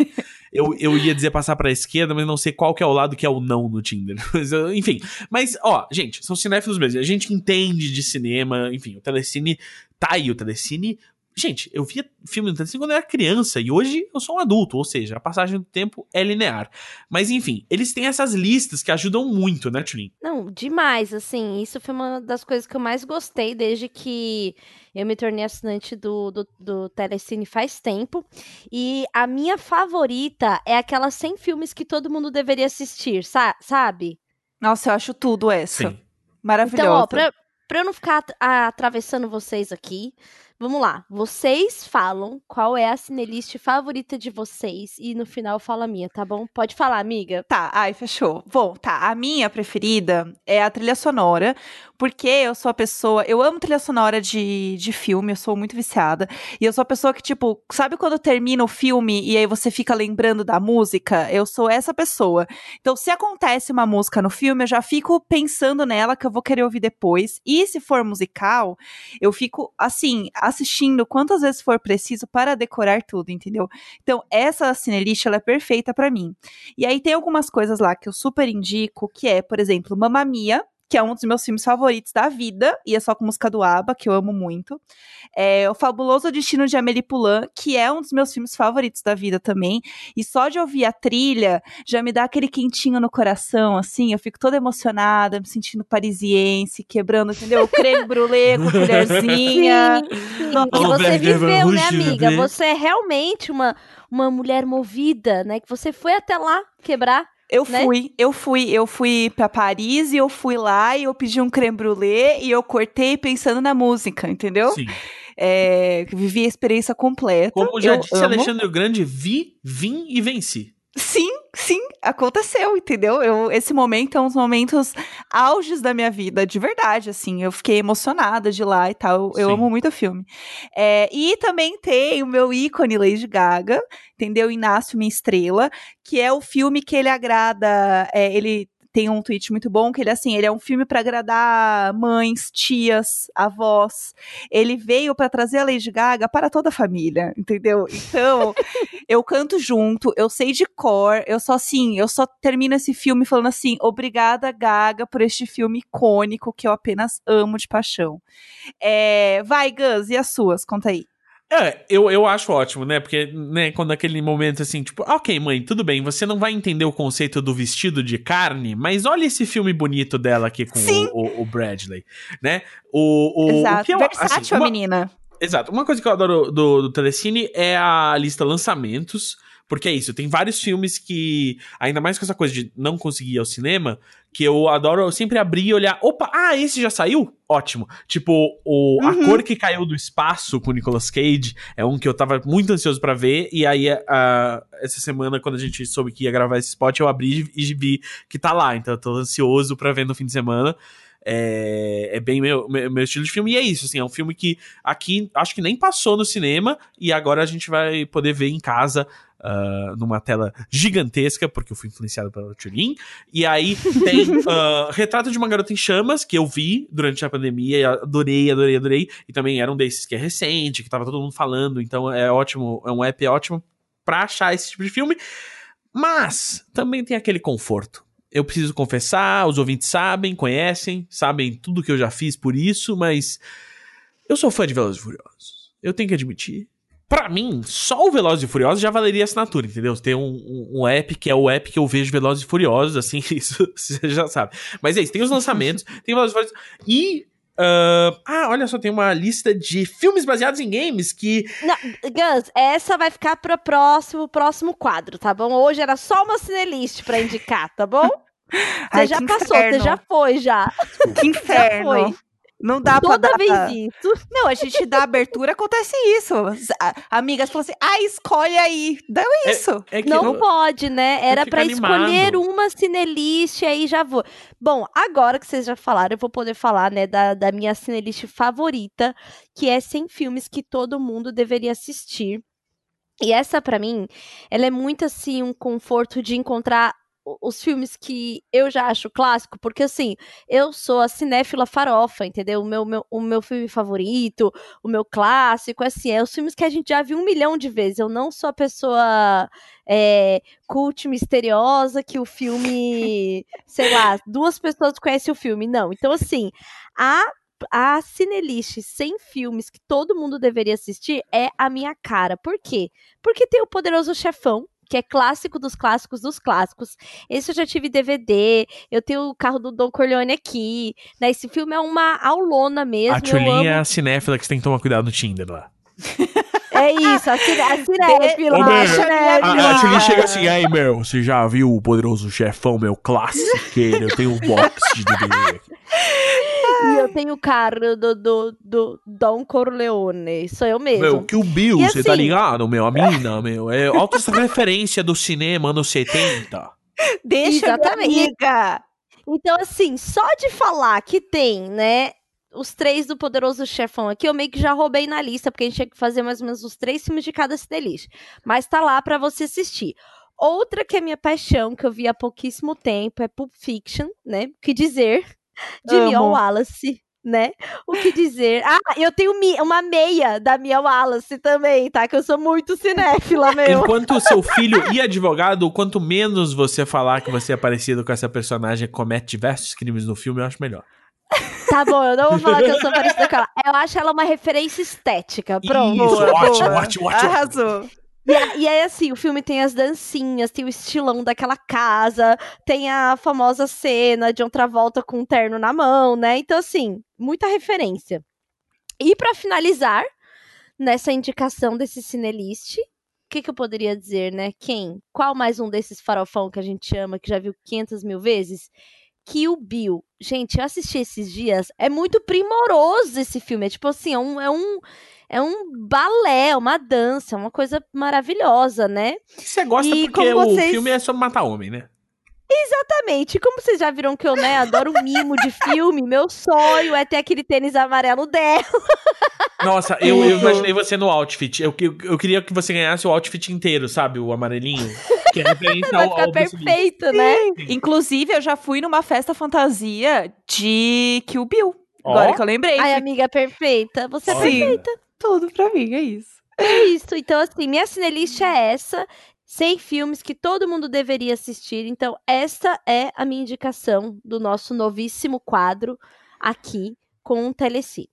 Eu, eu ia dizer passar pra esquerda, mas não sei qual que é o lado que é o não no Tinder. [laughs] Enfim. Mas, ó, gente, são cinéfilos mesmo. A gente entende de cinema, enfim, o Telecine tá aí, o Telecine Gente, eu via filme no Telecine quando eu era criança e hoje eu sou um adulto, ou seja, a passagem do tempo é linear. Mas enfim, eles têm essas listas que ajudam muito, né, Tulin? Não, demais, assim, isso foi uma das coisas que eu mais gostei desde que eu me tornei assinante do, do, do Telecine faz tempo. E a minha favorita é aquelas 100 filmes que todo mundo deveria assistir, sa sabe? Nossa, eu acho tudo essa. Sim. Maravilhosa. Então, ó, pra, pra eu não ficar atravessando vocês aqui, Vamos lá. Vocês falam qual é a cinelist favorita de vocês e no final fala a minha, tá bom? Pode falar, amiga. Tá, ai, fechou. Bom, tá. A minha preferida é a trilha sonora, porque eu sou a pessoa. Eu amo trilha sonora de, de filme, eu sou muito viciada. E eu sou a pessoa que, tipo, sabe quando termina o filme e aí você fica lembrando da música? Eu sou essa pessoa. Então, se acontece uma música no filme, eu já fico pensando nela que eu vou querer ouvir depois. E se for musical, eu fico assim assistindo quantas vezes for preciso para decorar tudo, entendeu? Então, essa cinelist, ela é perfeita para mim. E aí tem algumas coisas lá que eu super indico, que é, por exemplo, Mamma Mia, que é um dos meus filmes favoritos da vida, e é só com música do ABBA, que eu amo muito. É O Fabuloso Destino de Amélie Poulain, que é um dos meus filmes favoritos da vida também. E só de ouvir a trilha já me dá aquele quentinho no coração, assim, eu fico toda emocionada, me sentindo parisiense, quebrando, entendeu? O creme [laughs] brulee com colherzinha. Sim, sim. E você viveu, né, amiga? Você é realmente uma, uma mulher movida, né? Que você foi até lá quebrar eu né? fui, eu fui, eu fui para Paris e eu fui lá e eu pedi um creme brulee e eu cortei pensando na música, entendeu? Sim. É, vivi a experiência completa. Como já eu disse amo. Alexandre o Grande, vi, vim e venci. Sim, sim, aconteceu, entendeu? Eu, esse momento é um dos momentos auges da minha vida, de verdade, assim. Eu fiquei emocionada de lá e tal. Eu, amo muito o filme. É, e também tem o meu ícone Lady Gaga, entendeu? Inácio Minha Estrela, que é o filme que ele agrada. É, ele tem um tweet muito bom que ele assim, ele é um filme para agradar mães, tias, avós. Ele veio para trazer a Lady Gaga para toda a família, entendeu? Então, [laughs] eu canto junto, eu sei de cor, eu só assim, eu só termino esse filme falando assim, obrigada Gaga por este filme icônico que eu apenas amo de paixão. É, vai, Gus, e as suas? Conta aí. É, eu, eu acho ótimo, né? Porque, né, quando aquele momento assim, tipo, ok, mãe, tudo bem, você não vai entender o conceito do vestido de carne, mas olha esse filme bonito dela aqui com o, o, o, Bradley, né? O, o, Exato, o que eu, versátil assim, uma, a menina. Exato. Uma coisa que eu adoro do, do Telecine é a lista lançamentos. Porque é isso, tem vários filmes que, ainda mais com essa coisa de não conseguir ir ao cinema, que eu adoro eu sempre abrir e olhar, opa, ah, esse já saiu? Ótimo. Tipo, o uhum. A Cor que Caiu do Espaço com o Nicolas Cage é um que eu tava muito ansioso para ver, e aí uh, essa semana, quando a gente soube que ia gravar esse spot, eu abri e vi que tá lá, então eu tô ansioso para ver no fim de semana. É, é bem meu, meu, meu, estilo de filme. E é isso, assim, é um filme que aqui acho que nem passou no cinema e agora a gente vai poder ver em casa. Uh, numa tela gigantesca, porque eu fui influenciado pela Turing. E aí tem uh, [laughs] Retrato de uma Garota em Chamas, que eu vi durante a pandemia, e adorei, adorei, adorei. E também era um desses que é recente, que tava todo mundo falando, então é ótimo, é um app ótimo pra achar esse tipo de filme. Mas também tem aquele conforto eu preciso confessar, os ouvintes sabem, conhecem, sabem tudo que eu já fiz por isso, mas eu sou fã de Velozes e Furiosos. Eu tenho que admitir Pra mim, só o Velozes e Furiosos já valeria assinatura, entendeu? Tem um, um, um, app que é o app que eu vejo Velozes e Furiosos, assim, [laughs] isso você já sabe. Mas é isso, tem os lançamentos, tem Velozes e Furiosos. E Uh, ah, olha só, tem uma lista de filmes baseados em games que. Não, Gans, essa vai ficar para o próximo, próximo quadro, tá bom? Hoje era só uma cinelist para indicar, tá bom? [laughs] Você Ai, já passou, inferno. você já foi, já. Que [laughs] inferno. foi. Não dá pra Toda dar. vez isso. [laughs] Não, a gente dá abertura, acontece isso. A- Amigas falam assim, ah, escolhe aí. Deu isso. É que Não eu- pode, né? Era pra animado. escolher uma cinelist e aí já vou. Bom, agora que vocês já falaram, eu vou poder falar, né, da, da minha cinelist favorita, que é 100 filmes que todo mundo deveria assistir. E essa, pra mim, ela é muito assim um conforto de encontrar os filmes que eu já acho clássico, porque assim, eu sou a cinéfila farofa, entendeu? O meu, meu- o meu filme favorito, o meu clássico, assim, é os filmes que a gente já viu um milhão de vezes. Eu não sou a pessoa é, cult misteriosa que o filme, [laughs] sei lá, duas pessoas conhecem o filme. Não. Então, assim, a a Cinelist 100 filmes que todo mundo deveria assistir é a minha cara. Por quê? Porque tem o Poderoso Chefão, que é clássico dos clássicos dos clássicos. Esse eu já tive DVD, eu tenho o carro do Don Corleone aqui. Né? Esse filme é uma aulona mesmo. A Tchulinha é amo. a cinéfila que você tem que tomar cuidado no Tinder lá. É isso, a, cinéfila. Ô, a. A, a Tchulinha chega assim, aí, meu, você já viu o Poderoso Chefão, meu clássico? Eu tenho um box de DVD. E eu tenho o carro do, do, do Don Corleone. Sou eu mesmo. Meu, que o Bill, você tá assim- ligado, meu? A mina, meu, é altas referência do cinema anos 70. Deixa, Exatamente. minha amiga. Então, assim, só de falar que tem, né, os três do Poderoso Chefão aqui, eu meio que já roubei na lista, porque a gente tinha que fazer mais ou menos os três filmes de cada cinelist. Mas tá lá pra você assistir. Outra que é minha paixão, que eu vi há pouquíssimo tempo, é Pulp Fiction, né? O que dizer de Amo. Mia Wallace, né? O que dizer. Ah, eu tenho uma meia da Mia Wallace também, tá? Que eu sou muito cinéfila, meu. Enquanto o seu filho e advogado, quanto menos você falar que você é parecido com essa personagem que comete diversos crimes no filme, eu acho melhor. Tá bom, eu não vou falar que eu sou parecida com ela. Eu acho ela uma referência estética. Pronto. Isso, Boa, ótimo, boa. ótimo, ótimo. Arrasou. E, a- e aí, assim, o filme tem as dancinhas, tem o estilão daquela casa, tem a famosa cena de outra volta com um terno na mão, né? Então, assim, muita referência. E pra finalizar, nessa indicação desse cinelist, o que, que eu poderia dizer, né? Quem? Qual mais um desses farofão que a gente ama, que já viu 500 mil vezes? Kill Bill. Gente, eu assisti esses dias. É muito primoroso esse filme. É tipo assim, é um, é um, é um balé, uma dança, uma coisa maravilhosa, né? Você gosta E porque como o vocês- filme é sobre matar homem, né? Exatamente. Como vocês já viram que eu, né, adoro mimo de filme, meu sonho é ter aquele tênis amarelo dela. Nossa, eu, eu imaginei você no outfit. Eu, eu, eu queria que você ganhasse o outfit inteiro, sabe? O amarelinho. Que é referente [laughs] Vai ao, ficar ao Bruce Lee. perfeito, né? Inclusive, eu já fui numa festa fantasia de Kill Bill. Agora Ó. que eu lembrei. Ai, amiga, perfeita. Você é Olha. perfeita. tudo pra mim, é isso. É isso. Então, assim, minha cinelist é essa. 100 filmes que todo mundo deveria assistir. Então, essa é a minha indicação do nosso novíssimo quadro aqui com o Telecine.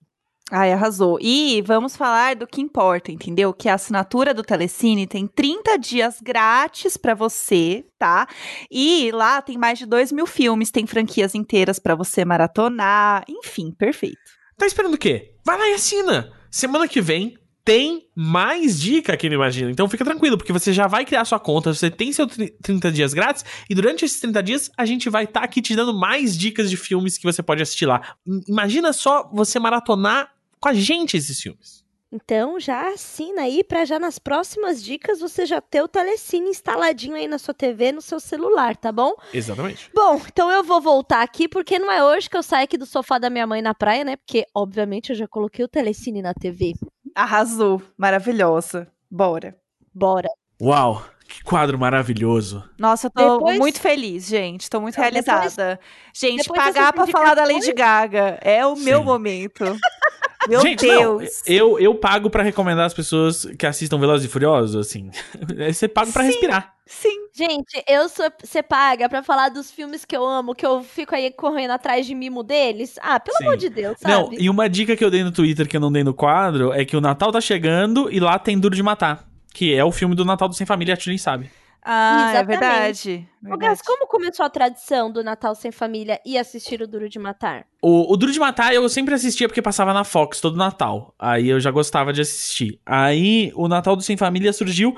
Ai, arrasou. E vamos falar do que importa, entendeu? Que a assinatura do Telecine tem 30 dias grátis pra você, tá? E lá tem mais de 2 mil filmes, tem franquias inteiras pra você maratonar. Enfim, perfeito. Tá esperando o quê? Vai lá e assina. Semana que vem tem mais dica aqui no Imagina. Então fica tranquilo, porque você já vai criar sua conta, você tem seu tri- 30 dias grátis, e durante esses 30 dias a gente vai estar aqui te dando mais dicas de filmes que você pode assistir lá. Imagina só você maratonar com a gente esses filmes. Então já assina aí para já nas próximas dicas você já ter o Telecine instaladinho aí na sua TV, no seu celular, tá bom? Exatamente. Bom, então eu vou voltar aqui porque não é hoje que eu saio aqui do sofá da minha mãe na praia, né? Porque obviamente eu já coloquei o Telecine na TV. Arrasou. Maravilhosa. Bora. Bora. Uau, que quadro maravilhoso. Nossa, eu tô Depois- muito feliz, gente. Tô muito Não, depois- realizada. gente, depois pagar pra falar da Lady Gaga é o meu Sim. momento. [laughs] Meu Gente, não, Deus. eu, eu pago pra recomendar as pessoas que assistam Velozes e Furiosos, assim. [laughs] Você paga pra Sim. respirar. Sim. Gente, eu sou. Você paga pra falar dos filmes que eu amo, que eu fico aí correndo atrás de mimo deles? Ah, pelo Sim. amor de Deus, sabe? Não, e uma dica que eu dei no Twitter que eu não dei no quadro é que o Natal tá chegando e lá tem Duro de Matar. Que é o filme do Natal do Sem Família, a Tilly sabe. Ah, é Exatamente. verdade. Ô, verdade. Gas, como começou a tradição do Natal sem família e assistir o Duro de Matar? O, o Duro de Matar eu sempre assistia porque passava na Fox todo Natal. Aí eu já gostava de assistir. Aí o Natal do Sem Família surgiu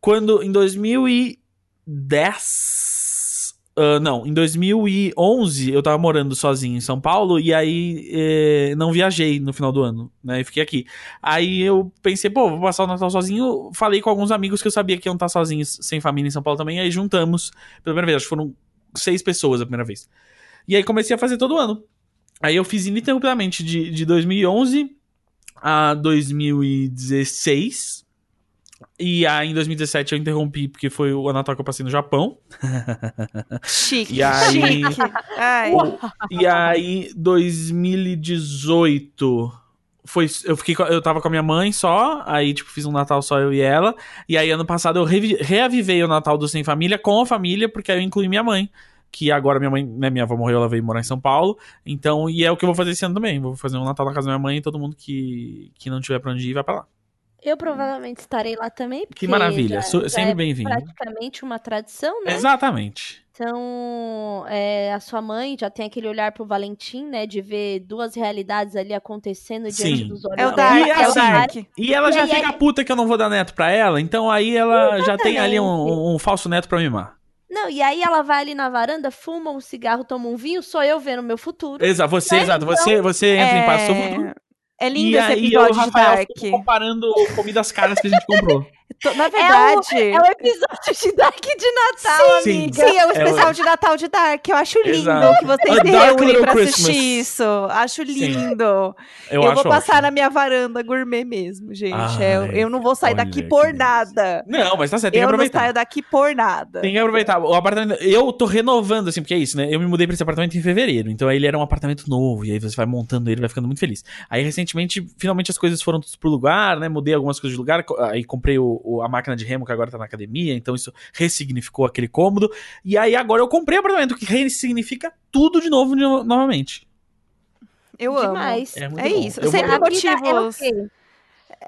quando em 2010. Ah, não, em 2011 eu tava morando sozinho em São Paulo e aí eh, não viajei no final do ano, né? E fiquei aqui. Aí eu pensei, pô, vou passar o Natal sozinho. Falei com alguns amigos que eu sabia que iam estar sozinhos, sem família em São Paulo também. Aí juntamos pela primeira vez. Acho que foram seis pessoas a primeira vez. E aí comecei a fazer todo ano. Aí eu fiz ininterruptamente de, de 2011 a 2016. E aí em 2017 eu interrompi porque foi o Natal que eu passei no Japão. [laughs] Chique. E aí- Chique. Ai. E aí 2018 foi eu fiquei eu tava com a minha mãe só, aí tipo fiz um Natal só eu e ela. E aí ano passado eu revi- reavivei o Natal do sem família com a família porque aí eu incluí minha mãe. Que agora minha mãe, né, minha avó morreu, ela veio morar em São Paulo. Então, e é o que eu vou fazer esse ano também. Vou fazer um Natal na casa da minha mãe e todo mundo que, que não tiver pra onde ir vai pra lá. Eu provavelmente estarei lá também. porque Que maravilha. já- já sempre é bem-vindo. praticamente uma tradição, né? Exatamente. Então, é, a sua mãe já tem aquele olhar pro Valentim, né? De ver duas realidades ali acontecendo diante Sim. dos olhos É o. Dark, E é o assim, Dark. E ela E já fica é- puta que eu não vou dar neto pra ela, então aí ela já tem ali um, Exatamente. um falso neto pra mimar. Não, e aí ela vai ali na varanda, fuma um cigarro, toma um vinho, sou eu vendo meu futuro. Exato, você, Né? exato, você, você entra em paz o seu futuro. É lindo e esse aí eu episódio de Rafael Dark. ficam comparando comidas caras que a gente comprou. [laughs] Tô- Na verdade. É o episódio de Dark de Natal, Sim. amiga. Sim, é o É especial o- de Natal de Dark. Eu acho lindo Exato. que vocês se reúnem pra Christmas. assistir isso. Acho lindo. Eu, Eu, acho vou passar ótimo. na minha varanda gourmet mesmo, gente. É, eu, eu não vou sair daqui por nada. Não, mas tá certo, tem que Eu não aproveitar. saio daqui por nada. Tem que aproveitar. O apartamento. Eu tô renovando, assim, porque é isso, né? Eu me mudei pra esse apartamento em fevereiro. Então aí ele era um apartamento novo. E aí você vai montando ele, vai ficando muito feliz. Aí recentemente, finalmente as coisas foram todas pro lugar, né? Mudei algumas coisas de lugar. Aí comprei o, o- a máquina de remo que agora tá na academia. Então isso ressignificou aquele cômodo. E aí agora eu comprei o apartamento, que ressignifica tudo de novo de no- novamente. Eu amo. Demais. É muito É bom. isso. Eu Sempre vou- é o motivos. quê?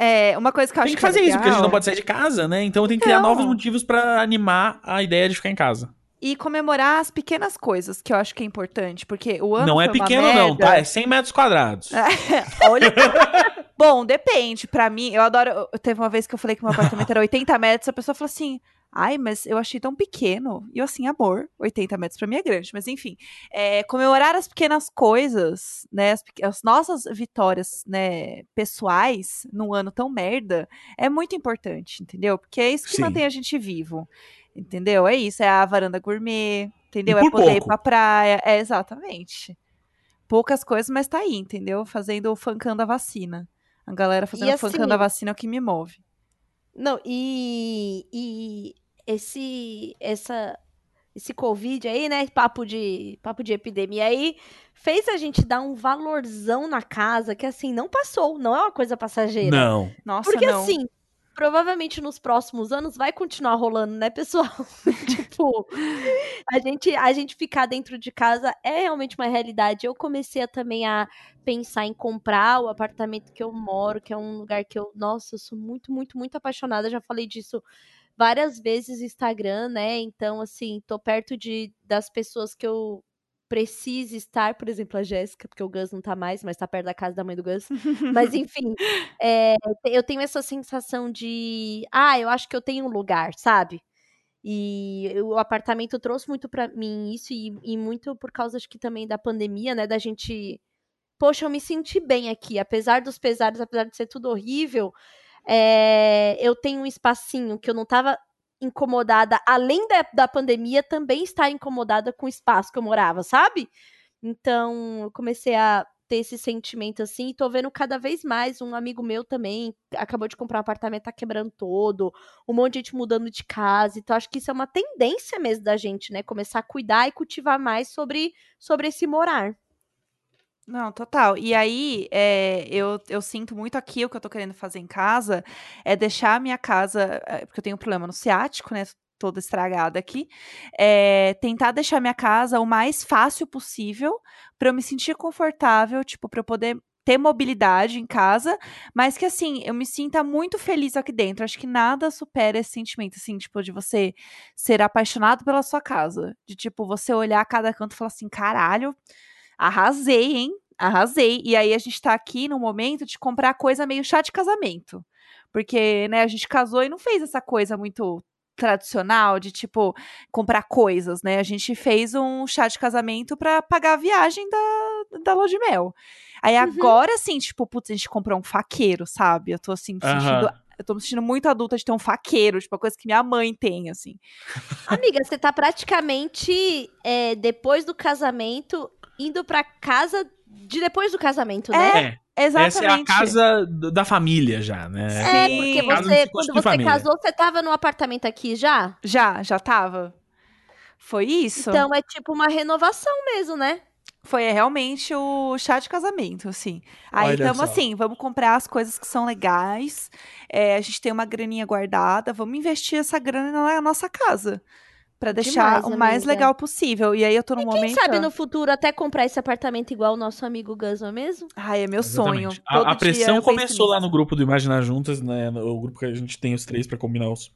É, uma coisa que eu acho Tem que fazer é isso, porque a gente não pode sair de casa, né? Então tem que criar Não. novos motivos pra animar a ideia de ficar em casa. E comemorar as pequenas coisas, que eu acho que é importante. Porque o ano não é pequeno, não, merda. tá? É 100 metros quadrados. [laughs] Olha. [laughs] Bom, depende. Pra mim, eu adoro. Teve uma vez que eu falei que meu apartamento era 80 metros, a pessoa falou assim. Ai, mas eu achei tão pequeno. E eu assim, amor, 80 metros pra mim é grande. Mas enfim, é, comemorar as pequenas coisas, né? As, as nossas vitórias, né, pessoais num ano tão merda, é muito importante, entendeu? Porque é isso que Sim. mantém a gente vivo. Entendeu? É isso, é a varanda gourmet, entendeu? É poder ir pouco. pra praia. É exatamente poucas coisas, mas tá aí, entendeu? Fazendo o fancando a vacina. A galera fazendo o fancando a assim- vacina é o que me move. Não, e, e esse essa esse Covid aí, né, papo de papo de epidemia aí, fez a gente dar um valorzão na casa que assim não passou, não é uma coisa passageira. Não. Nossa, Porque não. assim, provavelmente nos próximos anos vai continuar rolando, né, pessoal? [laughs] tipo, a gente, a gente ficar dentro de casa é realmente uma realidade. Eu comecei a, também a pensar em comprar o apartamento que eu moro, que é um lugar que eu, nossa, eu sou muito, muito, muito apaixonada. Já falei disso várias vezes no Instagram, né? Então, assim, tô perto de das pessoas que eu preciso estar, por exemplo, a Jéssica, porque o Gus não tá mais, mas tá perto da casa da mãe do Gus. Mas enfim, [laughs] é, eu tenho essa sensação de, ah, eu acho que eu tenho um lugar, sabe? E o apartamento trouxe muito pra mim isso, e, e muito por causa, acho que também da pandemia, né? Da gente. Poxa, eu me senti bem aqui, apesar dos pesares, apesar de ser tudo horrível. é, eu tenho um espacinho que eu não tava incomodada, além da, da pandemia, também estar incomodada com o espaço que eu morava, sabe? Então, eu comecei a ter esse sentimento assim, e tô vendo cada vez mais. Um amigo meu também acabou de comprar um apartamento, tá quebrando todo, um monte de gente mudando de casa. Então, acho que isso é uma tendência mesmo da gente, né? Começar a cuidar e cultivar mais sobre, sobre esse morar. Não, total. E aí, é, eu, eu sinto muito aqui, o que eu tô querendo fazer em casa, é deixar a minha casa, é, porque eu tenho um problema no ciático, né? Toda estragada aqui. É, tentar deixar minha casa o mais fácil possível, para eu me sentir confortável, tipo, para eu poder ter mobilidade em casa, mas que assim, eu me sinta muito feliz aqui dentro. Acho que nada supera esse sentimento, assim, tipo, de você ser apaixonado pela sua casa. De, tipo, você olhar cada canto e falar assim, caralho, arrasei, hein? Arrasei. E aí a gente tá aqui no momento de comprar coisa meio chá de casamento. Porque, né, a gente casou e não fez essa coisa muito tradicional de tipo comprar coisas, né? A gente fez um chá de casamento para pagar a viagem da, da lua de mel. Aí Uhum. agora sim, tipo, putz, a gente comprou um faqueiro, sabe? Eu tô assim me sentindo eu tô me sentindo muito adulta de ter um faqueiro, tipo, a coisa que minha mãe tem, assim. Amiga, você tá praticamente é, depois do casamento indo pra casa de depois do casamento, né? É, Exatamente. essa é a casa da família já, né? É, Sim. porque Casa você, quando você família. casou, você tava num apartamento aqui já? Já, já tava. Foi isso. Então é tipo uma renovação mesmo, né? Foi realmente o chá de casamento, assim. Aí estamos assim, vamos comprar as coisas que são legais. é, a gente tem uma graninha guardada, vamos investir essa grana na nossa casa. Pra deixar Demais, o mais amiga. legal possível. E aí eu tô num Quem momento. sabe no futuro até comprar esse apartamento igual o nosso amigo Gus, não é mesmo? Ai, é meu sonho. Exatamente. Todo A, a pressão começou lá no grupo do Imaginar Juntas, né? O grupo que a gente tem os três pra combinar os,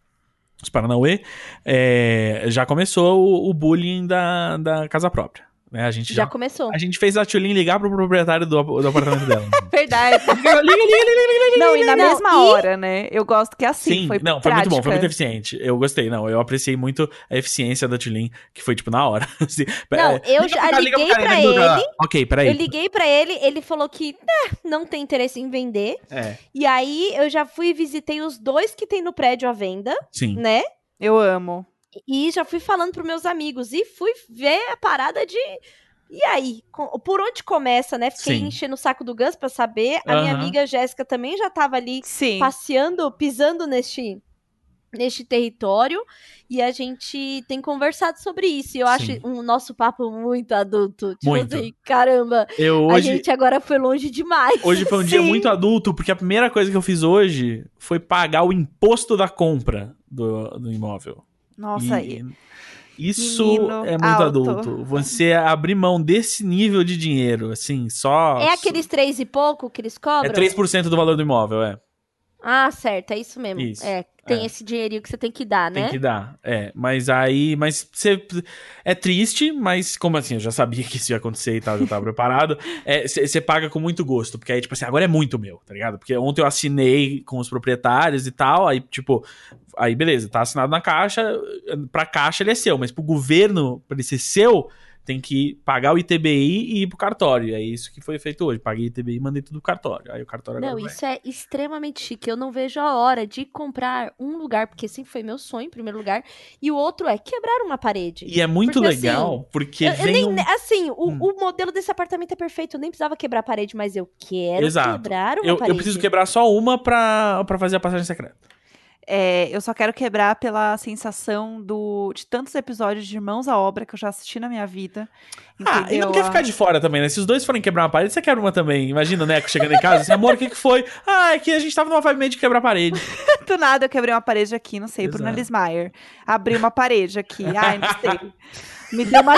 os Paranauê. É, já começou o, o bullying da, da casa própria. Né? A gente Já já. começou. A gente fez a Tulin ligar pro proprietário do, do apartamento dela. [laughs] Verdade. liga, liga, liga, liga, liga. Não, e na Não, mesma e- hora, né? Eu gosto que é assim. Sim, foi não, foi muito bom, foi prática. muito eficiente. Eu gostei, não, eu apreciei muito a eficiência da Tulin, que foi, tipo, na hora. [laughs] Assim, Não, é, eu já liguei cara, pra cara. ele. Ok, peraí. Eu liguei pra ele, ele falou que né, não tem interesse em vender. É, E aí eu já fui e visitei os dois que tem no prédio à venda, sim. né? Eu amo. E já fui falando pros meus amigos e fui ver a parada de. E aí, por onde começa, né? Fiquei Sim. enchendo o saco do Gus pra saber. A minha Aham. amiga Jéssica também já tava ali Sim. passeando, pisando neste, neste território. E a gente tem conversado sobre isso. E eu acho Sim. um nosso papo muito adulto. Tipo Muito. assim, caramba, Eu a hoje, gente agora foi longe demais. hoje foi um dia [laughs] Sim. muito adulto, porque a primeira coisa que eu fiz hoje foi pagar o imposto da compra do, do imóvel. Nossa, E isso Menino é muito alto. adulto. Você abrir mão desse nível de dinheiro, assim, só. É aqueles três e pouco que eles É cobram? 3% do valor do imóvel, é. Ah, certo, é isso mesmo. Isso, É, tem é. esse dinheirinho que você tem que dar, Tem né? que dar. É, mas aí. Mas você. É triste, mas como assim? Eu já sabia [laughs] que isso ia acontecer e tal, já tava preparado. [laughs] Você paga com muito gosto, porque aí, tipo assim, agora é muito meu, tá ligado? Porque ontem eu assinei com os proprietários e tal, aí, tipo. Aí, beleza, tá assinado na caixa, pra caixa ele é seu, mas pro governo, pra ele ser seu, tem que pagar o ITBI e ir pro cartório. E é isso que foi feito hoje. Paguei ITBI e mandei tudo pro cartório. Aí o cartório Não, agora vai. isso é extremamente chique. Eu não vejo a hora de comprar um lugar, porque sempre foi meu sonho, em primeiro lugar. E o outro é quebrar uma parede. E é muito Porque, legal, porque Eu- eu vem nem- um... Assim, o, Hum. o modelo desse apartamento é perfeito. Eu nem precisava quebrar a parede, mas eu quero Exato. quebrar uma Eu, parede. eu preciso quebrar só uma pra, pra fazer a passagem secreta. É, eu só quero quebrar pela sensação do, de tantos episódios de Irmãos à Obra que eu já assisti na minha vida. Ah, e entendeu? não quer ficar de fora também, né? Se os dois forem quebrar uma parede, você quebra uma também. Imagina, né? Chegando em casa, assim, amor, o que, que foi? Ah, é que a gente tava numa vibe meio de quebrar a parede. [laughs] Do nada eu quebrei uma parede aqui, não sei, Bruna. Lismayer. Abri uma parede aqui, ai, não sei. [laughs] Me deu uma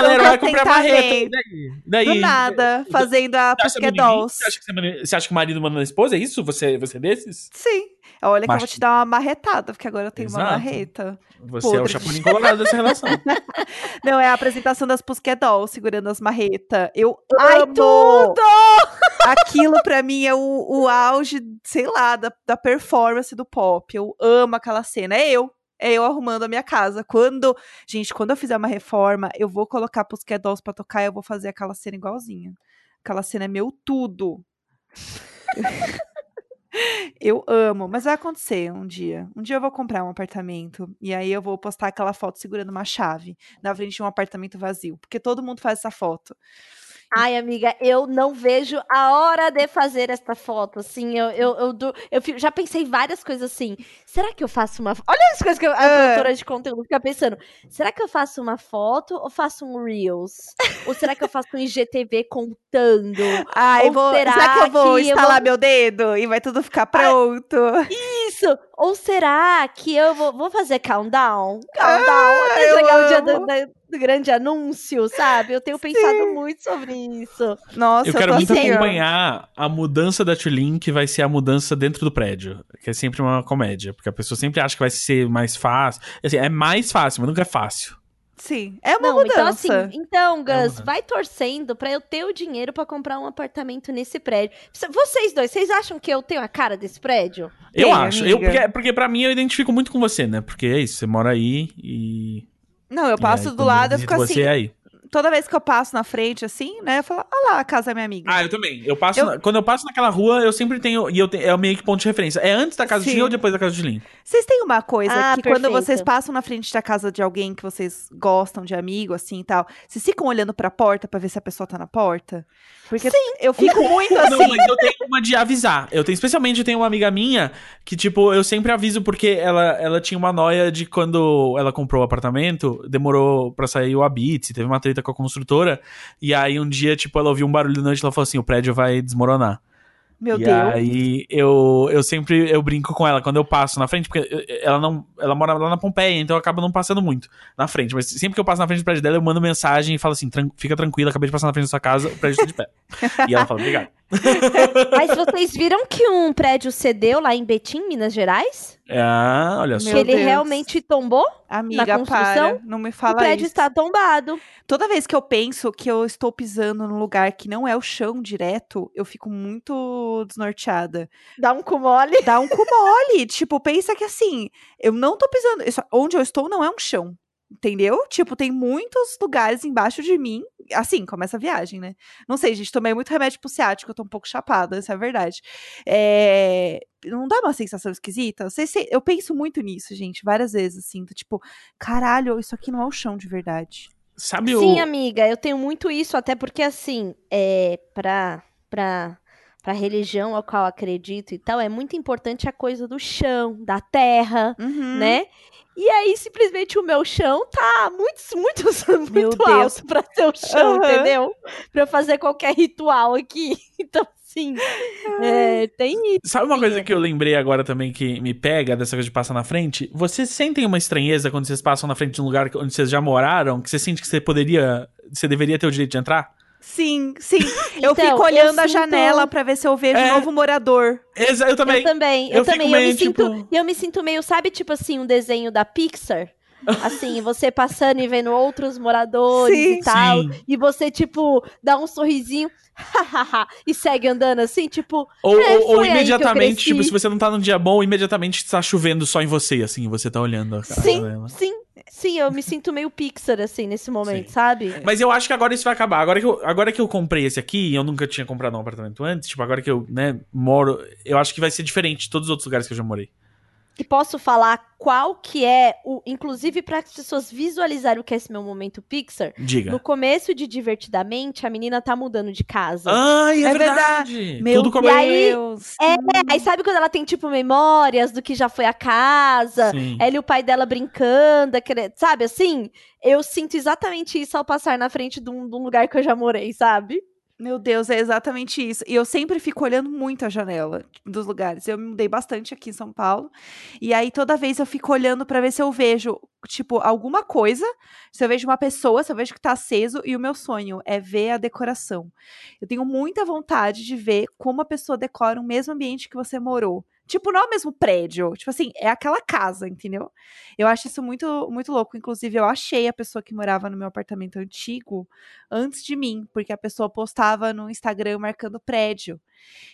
Leroy de comprar marreta. Daí? Daí, Do nada, fazendo a Pussycat bonitinho? Dolls. você, acha que você, manda- você acha que o marido manda na esposa? É isso? Você, você é desses? Sim. Olha que eu Macho. vou te dar uma marretada, porque agora eu tenho uma Exato. marreta. Você é o Podre. chapulinho colorado dessa relação. [laughs] Não, é a apresentação das Dolls segurando as marretas. Eu Ai, amo! tudo! [laughs] Aquilo pra mim é o, o auge, sei lá, da, da performance do pop. Eu amo aquela cena. É eu. É eu arrumando a minha casa. Quando, gente, quando eu fizer uma reforma, eu vou colocar Pussycat Dolls pra tocar e eu vou fazer aquela cena igualzinha. Aquela cena é meu tudo. [laughs] Eu amo, mas vai acontecer um dia. Um dia eu vou comprar um apartamento e aí eu vou postar aquela foto segurando uma chave na frente de um apartamento vazio, porque todo mundo faz essa foto. Ai, amiga, eu não vejo a hora de fazer esta foto. Assim, eu, eu, eu, eu já pensei várias coisas assim. Será que eu faço uma. Olha as coisas que eu- a Ah. produtora de conteúdo fica pensando. Será que eu faço uma foto ou faço um Reels? ou será que eu faço um IGTV contando? Ai, Ou vou, será, será que eu vou que eu instalar vou- meu dedo e vai tudo ficar pronto? Isso! Ou será que eu vou, vou fazer countdown? Countdown até Ah, eu chegar o dia do, do grande anúncio, sabe? Eu tenho pensado muito sobre isso. Nossa, Eu quero tô muito assim, ó. acompanhar a mudança da Tulin, que vai ser a mudança dentro do prédio. Que é sempre uma comédia. Porque a pessoa sempre acha que vai ser mais fácil. Assim, é mais fácil, mas nunca é fácil. Sim, é uma Não, mudança. então assim, então, Gus, mudança. vai torcendo pra eu ter o dinheiro pra comprar um apartamento nesse prédio. Vocês dois, vocês acham que eu tenho a cara desse prédio? Eu acho. Eu, porque, porque pra mim eu identifico muito com você, né? Porque é isso, você mora aí e. Não, eu e passo aí, do lado, eu visito fico você assim. é aí. Toda vez que eu passo na frente, assim, né? Eu falo, olha lá a casa da minha amiga. Ah, eu também. Eu passo Eu- na- quando eu passo naquela rua, eu sempre tenho. E eu tenho, é o meio que ponto de referência. É antes da casa de Sim. Lin ou depois da casa de Lin? Vocês têm uma coisa Ah, que quando vocês passam na frente da casa de alguém que vocês gostam de amigo, assim e tal, vocês ficam olhando pra porta pra ver se a pessoa tá na porta? Porque eu fico muito Não, assim. mas eu tenho uma de avisar. Eu tenho, especialmente, eu tenho uma amiga minha que, tipo, eu sempre aviso porque ela, ela tinha uma noia de quando ela comprou o apartamento, demorou pra sair o Habite, teve uma treta com a construtora, e aí um dia, tipo, ela ouviu um barulho na noite e ela falou assim, o prédio vai desmoronar. Meu e Deus. aí eu, eu sempre eu brinco com ela quando eu passo na frente, porque ela não ela mora lá na Pompeia, então eu acabo não passando muito na frente. Mas sempre que eu passo na frente do prédio dela, eu mando mensagem e falo assim: "Tran- fica tranquila, acabei de passar na frente da sua casa, o prédio tá de pé. [laughs] e ela fala, obrigado. [laughs] Mas vocês viram que um prédio cedeu lá em Betim, Minas Gerais? Ah, olha só. Meu que ele Deus. realmente tombou? Amiga, construção, para. Não me o fala prédio isso. está tombado. Toda vez que eu penso que eu estou pisando num lugar que não é o chão direto, eu fico muito desnorteada. Dá um cu mole. Dá um cu mole. [laughs] tipo, pensa que assim, eu não tô pisando. onde eu estou não é um chão. Entendeu? Tipo, tem muitos lugares embaixo de mim. Assim, começa a viagem, né? Não sei, gente, tomei muito remédio pro ciático, eu tô um pouco chapada, essa é a verdade. É, Não dá uma sensação esquisita? Eu penso muito nisso, gente, várias vezes, assim. do Tipo, caralho, isso aqui não é o chão de verdade. Sabe Sim, o amiga, eu tenho muito isso, até porque assim, é, pra, pra, pra religião ao qual acredito e tal, é muito importante a coisa do chão, da terra, Uhum. né? E aí, simplesmente, o meu chão tá muito, muito, [laughs] Meu muito Deus. alto pra ser o chão, Aham. entendeu? Pra eu fazer qualquer ritual aqui. [laughs] Então, assim, é, tem isso. Sabe uma Sim, coisa que eu lembrei agora também que me pega dessa coisa de passar na frente? Vocês sentem uma estranheza quando vocês passam na frente de um lugar onde vocês já moraram? Que você sente que você poderia. Você deveria ter o direito de entrar? Sim, sim. [laughs] Eu Então, fico eu olhando a sinto- janela pra ver se eu vejo É. um novo morador. Exa- Eu também. Eu também, eu, Eu também. Eu me, meio, sinto, tipo- eu me sinto meio, sabe, tipo assim, um desenho da Pixar? Assim, você passando e vendo outros moradores Sim. e tal. Sim. E você, tipo, dá um sorrisinho [laughs] e segue andando assim, tipo, Ou, É, ou- ou imediatamente, tipo, se você não tá num dia bom, imediatamente tá chovendo só em você, assim, você tá olhando a casa Sim. dela. sim, sim, eu me sinto meio Pixar, assim, nesse momento, Sim. sabe? Mas eu acho que agora isso vai acabar. Agora que, eu, agora que eu comprei esse aqui, e eu nunca tinha comprado um apartamento antes, tipo, agora que eu, né, moro, eu acho que vai ser diferente de todos os outros lugares que eu já morei. E posso falar qual que é o. Inclusive, para as pessoas visualizarem o que é esse meu momento Pixar. Diga. No começo de Divertidamente, a menina tá mudando de casa. Ai, é, É verdade. Meu Tudo como E aí- Deus. É, aí sabe quando ela tem, tipo, memórias do que já foi a casa? Sim. Ela e o pai dela brincando, aquele- sabe assim? Eu sinto exatamente isso ao passar na frente de um, de um lugar que eu já morei, sabe? Meu Deus, é exatamente isso. E eu sempre fico olhando muito a janela dos lugares. Eu me mudei bastante aqui em São Paulo. E aí toda vez eu fico olhando pra ver se eu vejo, tipo, alguma coisa, se eu vejo uma pessoa, se eu vejo que tá aceso, e o meu sonho é ver a decoração. Eu tenho muita vontade de ver como a pessoa decora o mesmo ambiente que você morou. Tipo, não é o mesmo prédio. Tipo assim, é aquela casa, entendeu? Eu acho isso muito, muito louco. Inclusive, eu achei a pessoa que morava no meu apartamento antigo antes de mim, porque a pessoa postava no Instagram marcando prédio.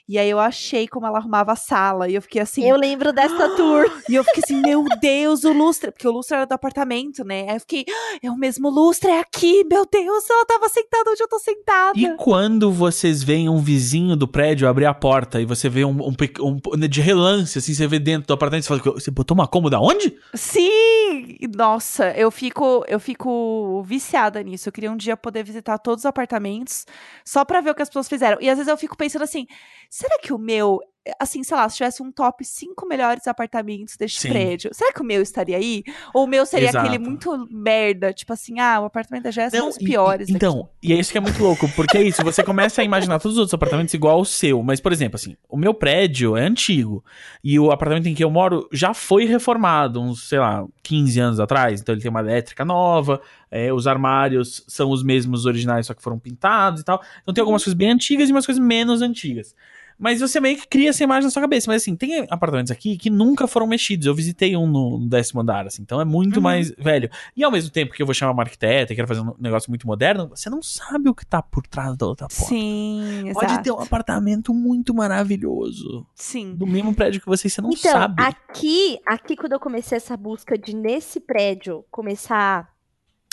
E aí eu achei como ela arrumava a sala. E eu fiquei assim. Eu lembro dessa [gasps] tour. E eu fiquei assim, meu Deus, o lustre. Porque o lustre era do apartamento, né? Aí eu fiquei, "Ah, é o mesmo lustre, é aqui, meu Deus, ela tava sentada onde eu tô sentada. E quando vocês veem um vizinho do prédio abrir a porta e você vê um, um, um- de relance, assim, você vê dentro do apartamento, você fala, você botou uma cômoda onde? Sim! Nossa, eu fico, eu fico viciada nisso. Eu queria um dia poder visitar todos os apartamentos só pra ver o que as pessoas fizeram. E às vezes eu fico pensando assim, será que o meu, assim, sei lá, se tivesse um top 5 melhores apartamentos deste Sim. prédio, será que o meu estaria aí? Ou o meu seria Exato. aquele muito merda, tipo assim, ah, o apartamento da Jéssica é um dos piores e- Então, e é isso que é muito louco, porque é isso, você começa a imaginar todos os outros apartamentos igual ao seu, mas, por exemplo, assim, o meu prédio é antigo, e o apartamento em que eu moro já foi reformado, uns, sei lá, 15 anos atrás, então ele tem uma elétrica nova, é, os armários são os mesmos originais, só que foram pintados e tal, então tem algumas coisas bem antigas e umas coisas menos antigas. Mas você meio que cria essa imagem na sua cabeça. Mas assim, tem apartamentos aqui que nunca foram mexidos. Eu visitei um no, no décimo andar, assim. Então é muito Uhum. mais velho. E ao mesmo tempo que eu vou chamar uma arquiteta e quero fazer um negócio muito moderno, você não sabe o que tá por trás da outra porta. Sim, Pode exato. ter um apartamento muito maravilhoso. Sim. Do mesmo prédio que você, você não então, sabe. aqui, aqui quando eu comecei essa busca de nesse prédio começar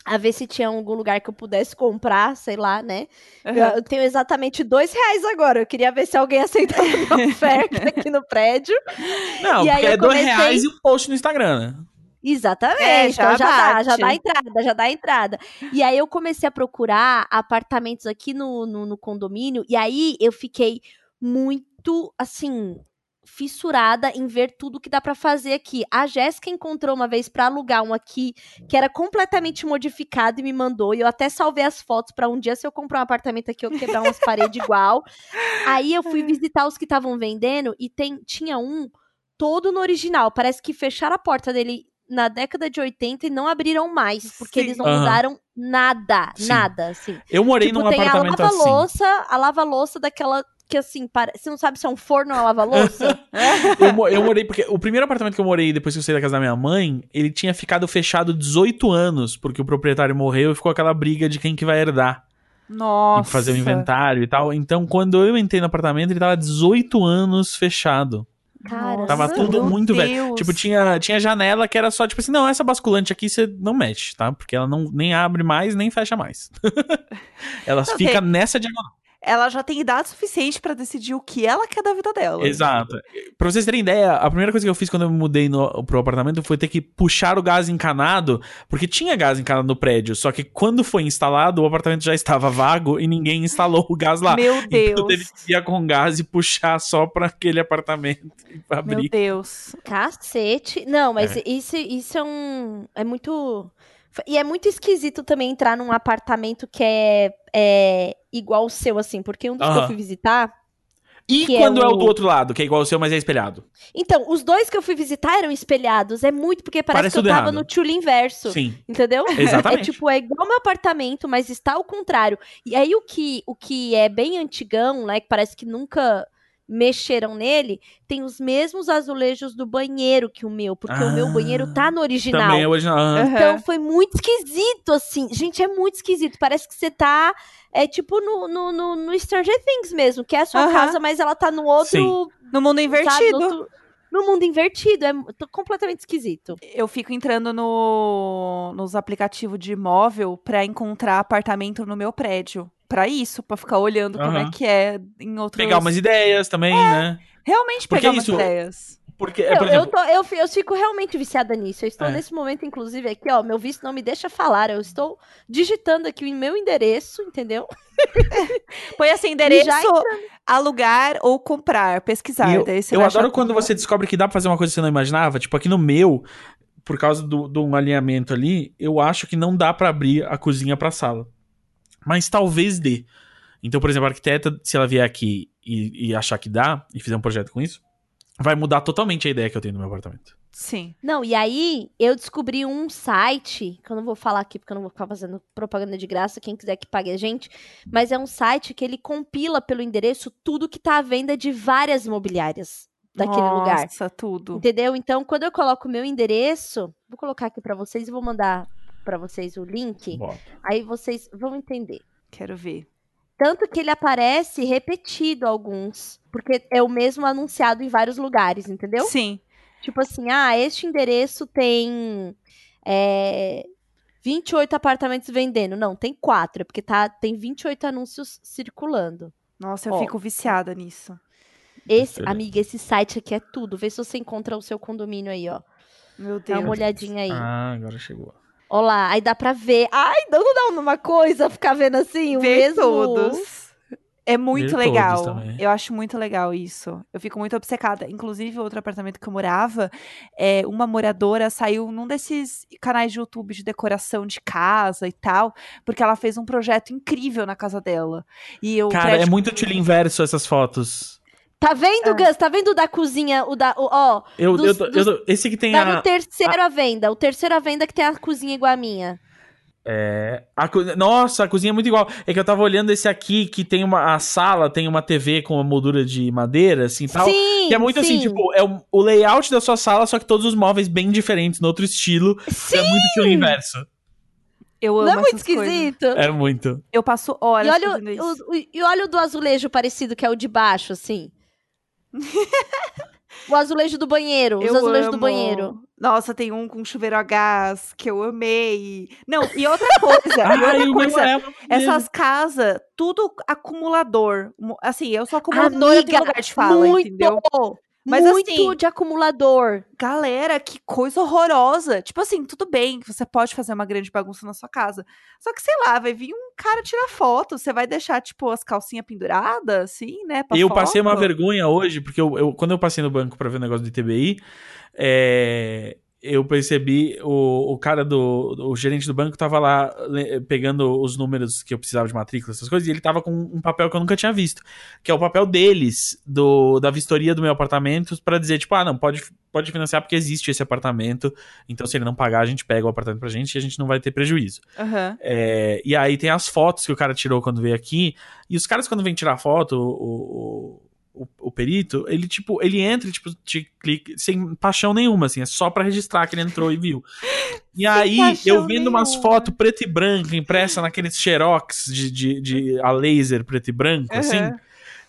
a ver se tinha algum lugar que eu pudesse comprar, sei lá, né? Uhum. Eu, eu tenho exatamente dois reais agora. Eu queria ver se alguém [laughs] aceitava a minha [laughs] oferta aqui no prédio. Não, e porque eu é dois comecei- reais e um post no Instagram, né? Exatamente. É, já então já dá, já dá entrada, já dá entrada. E aí eu comecei a procurar apartamentos aqui no, no, no condomínio, e aí eu fiquei muito, assim, fissurada em ver tudo que dá pra fazer aqui. A Jéssica encontrou uma vez pra alugar um aqui que era completamente modificado e me mandou. E eu até salvei as fotos pra um dia se eu comprar um apartamento aqui eu quebrar umas paredes igual. [laughs] Aí eu fui visitar os que estavam vendendo e tem tinha um todo no original. Parece que fecharam a porta dele na década de 80 e não abriram mais, porque Sim. eles não Aham. mudaram nada, Sim. nada, assim. Eu morei tipo, num tem a apartamento assim. lava-louça, a lava-louça daquela que assim, para... você não sabe se é um forno ou uma lava-louça? [laughs] Eu, eu morei, porque o primeiro apartamento que eu morei depois que eu saí da casa da minha mãe, ele tinha ficado fechado 18 anos, porque o proprietário morreu e ficou aquela briga de quem que vai herdar. Nossa. E fazer o inventário e tal. Então, quando eu entrei no apartamento, ele tava 18 anos fechado. Cara, Tava Nossa, tudo muito velho. Deus. Tipo, tinha, tinha janela que era só, tipo assim, não, essa basculante aqui você não mexe, tá? Porque ela não nem abre mais, nem fecha mais. [laughs] ela Não, fica tem- nessa diagonal. Ela já tem idade suficiente pra decidir o que ela quer da vida dela. Exato. Pra vocês terem ideia, a primeira coisa que eu fiz quando eu me mudei no, pro apartamento foi ter que puxar o gás encanado, porque tinha gás encanado no prédio, só que quando foi instalado, o apartamento já estava vago e ninguém instalou o gás lá. Meu Então eu teve Deus. que ir com gás e puxar só pra aquele apartamento [laughs] e Meu abrir. Deus. Cacete. Não, mas isso, isso é um. É muito. E é muito esquisito também entrar num apartamento que é, é igual o seu, assim, porque um dos que eu fui visitar. E é quando é o... o- do outro lado, que é igual o seu, mas é espelhado? Então, os dois que eu fui visitar eram espelhados. É muito porque parece, Parece que eu tava errado. no tule inverso. Sim. Entendeu? [laughs] Exatamente. É tipo, é igual meu apartamento, mas está ao contrário. E aí o que, o que é bem antigão, né? Que parece que nunca mexeram nele, tem os mesmos azulejos do banheiro que o meu, porque o meu Ah, banheiro tá no original. Também é original. Aham. Então foi muito esquisito, assim. Gente, é muito esquisito. Parece que você tá. É tipo no, no, no, no Stranger Things mesmo, que é a sua Aham. casa, mas ela tá no outro. Sim. No mundo sabe, invertido. no, outro- no mundo invertido. É completamente esquisito. Eu fico entrando no, nos aplicativos de imóvel pra encontrar apartamento no meu prédio. Pra isso, pra ficar olhando como é que é em outros... Pegar umas ideias também, né? Realmente Porque pegar umas isso- ideias. Porque, é, eu, por eu, exemplo, tô- eu, fi- eu fico realmente viciada nisso. Eu estou É. nesse momento, inclusive, aqui, ó. Meu visto não me deixa falar. Eu estou digitando aqui o meu endereço, entendeu? [laughs] Põe assim, endereço, já alugar ou comprar, pesquisar. E eu, Daí você eu adoro quando você descobre que dá pra fazer uma coisa que você não imaginava. Tipo, aqui no meu, por causa do- de um alinhamento ali, eu acho que não dá pra abrir a cozinha pra sala. Mas talvez dê. Então, por exemplo, a arquiteta, se ela vier aqui e, e achar que dá, e fizer um projeto com isso, vai mudar totalmente a ideia que eu tenho do meu apartamento. Sim. Não, e aí eu descobri um site, que eu não vou falar aqui porque eu não vou ficar fazendo propaganda de graça, quem quiser que pague a gente, mas é um site que ele compila pelo endereço tudo que tá à venda de várias imobiliárias daquele lugar. Nossa, tudo. Entendeu? Então, quando eu coloco o meu endereço, vou colocar aqui pra vocês e vou mandar pra vocês o link, Bota. aí vocês vão entender. Quero ver. Tanto que ele aparece repetido alguns. Porque é o mesmo anunciado em vários lugares, entendeu? Sim. Tipo assim, ah, este endereço tem é, 28 apartamentos vendendo. Não, tem quatro, é porque tá, tem 28 anúncios circulando. Nossa, eu Ó. fico viciada nisso. Esse, amiga, esse site aqui é tudo. Vê se você encontra o seu condomínio aí, ó. Meu Dá uma Deus. olhadinha aí. Ah, agora chegou. Ó lá, aí dá pra ver. Ai, não dá uma coisa ficar vendo assim, o Ver mesmo... todos. É muito Ver legal. Eu acho muito legal isso. Eu fico muito obcecada. Inclusive, outro apartamento que eu morava, é, uma moradora saiu num desses canais de YouTube de decoração de casa e tal, porque ela fez um projeto incrível na casa dela. E o Cara, prédio- é muito tiro inverso essas fotos. Tá vendo, É. Gus? Tá vendo o da cozinha? O da. o- ó, Eu, Dos- eu, tô- eu tô- esse que tem tá a, no terceiro à venda. O terceiro à venda que tem a cozinha igual a minha. É, a co- Nossa, a cozinha é muito igual. É que eu tava olhando esse aqui, que tem uma. A sala tem uma TV com uma moldura de madeira, assim tal. Sim, Que é muito assim, sim. tipo, é o, o layout da sua sala, só que todos os móveis bem diferentes, no outro estilo. Sim! É muito estilo inverso. Eu amo Não é muito essas coisas. esquisito? É muito. Eu passo horas E olha, o, o- e olha o do azulejo parecido, que é o de baixo, assim. [laughs] o azulejo do banheiro. Os Eu azulejos do amo. banheiro. Nossa, tem um com chuveiro a gás que eu amei. Não, e outra coisa, [laughs] e outra coisa, essas casas, tudo acumulador. Assim, eu sou acumuladora, Amiga, lugar de fala, muito, entendeu? Mas muito assim- de acumulador. Galera, que coisa horrorosa. Tipo assim, tudo bem que você pode fazer uma grande bagunça na sua casa. Só que, sei lá, vai vir um cara tirar foto. Você vai deixar, tipo, as calcinhas penduradas, assim, né? Eu passei uma foto? vergonha hoje, porque eu, eu- quando eu passei no banco pra ver o negócio do ITBI, é, eu percebi o, o cara do. O gerente do banco tava lá pegando os números que eu precisava de matrícula, essas coisas, e ele tava com um papel que eu nunca tinha visto. Que é o papel deles, do, da vistoria do meu apartamento, pra dizer, tipo, ah, não, pode, pode financiar porque existe esse apartamento. Então, se ele não pagar, a gente pega o apartamento pra gente e a gente não vai ter prejuízo. Aham. É, e aí tem as fotos que o cara tirou quando veio aqui. E os caras, quando vêm tirar foto, o, o, o, o perito, ele, tipo, ele entra tipo, te clica, sem paixão nenhuma, assim, é só pra registrar que ele entrou e viu. E aí, eu vendo umas nenhuma. fotos preto e branco, impressa naqueles xerox de, de, de a laser preto e branco, assim.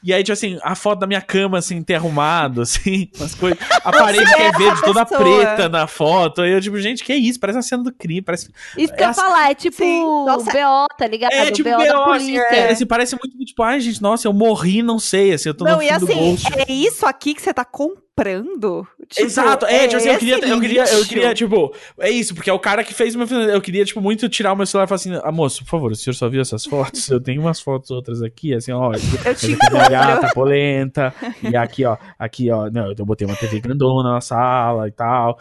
E aí, tipo assim, a foto da minha cama, assim, ter arrumado, assim, [laughs] umas coisas. A parede que é é verde, toda pessoa. preta na foto. Aí eu, tipo, gente, que é isso? Parece uma cena do crime, parece Isso que eu ia falar, é tipo nossa. BO, tá ligado? É, tipo, BO da assim, polícia. é, assim, parece muito, tipo, ai, gente, nossa, eu morri, não sei, assim, eu tô Não, no e fundo do assim, bolso. é isso aqui que você tá comprando? Tipo, Exato, é, tipo assim, eu esse queria, eu queria, eu queria, tipo, é isso, porque é o cara que fez o meu final. Eu queria, tipo, muito tirar o meu celular e falar assim, ah, moço, por favor, o senhor só viu essas fotos? Eu tenho umas fotos outras aqui, assim, ó, [laughs] Eu te gata polenta, e aqui, ó, aqui, ó, não, eu botei uma TV grandona na sala e tal.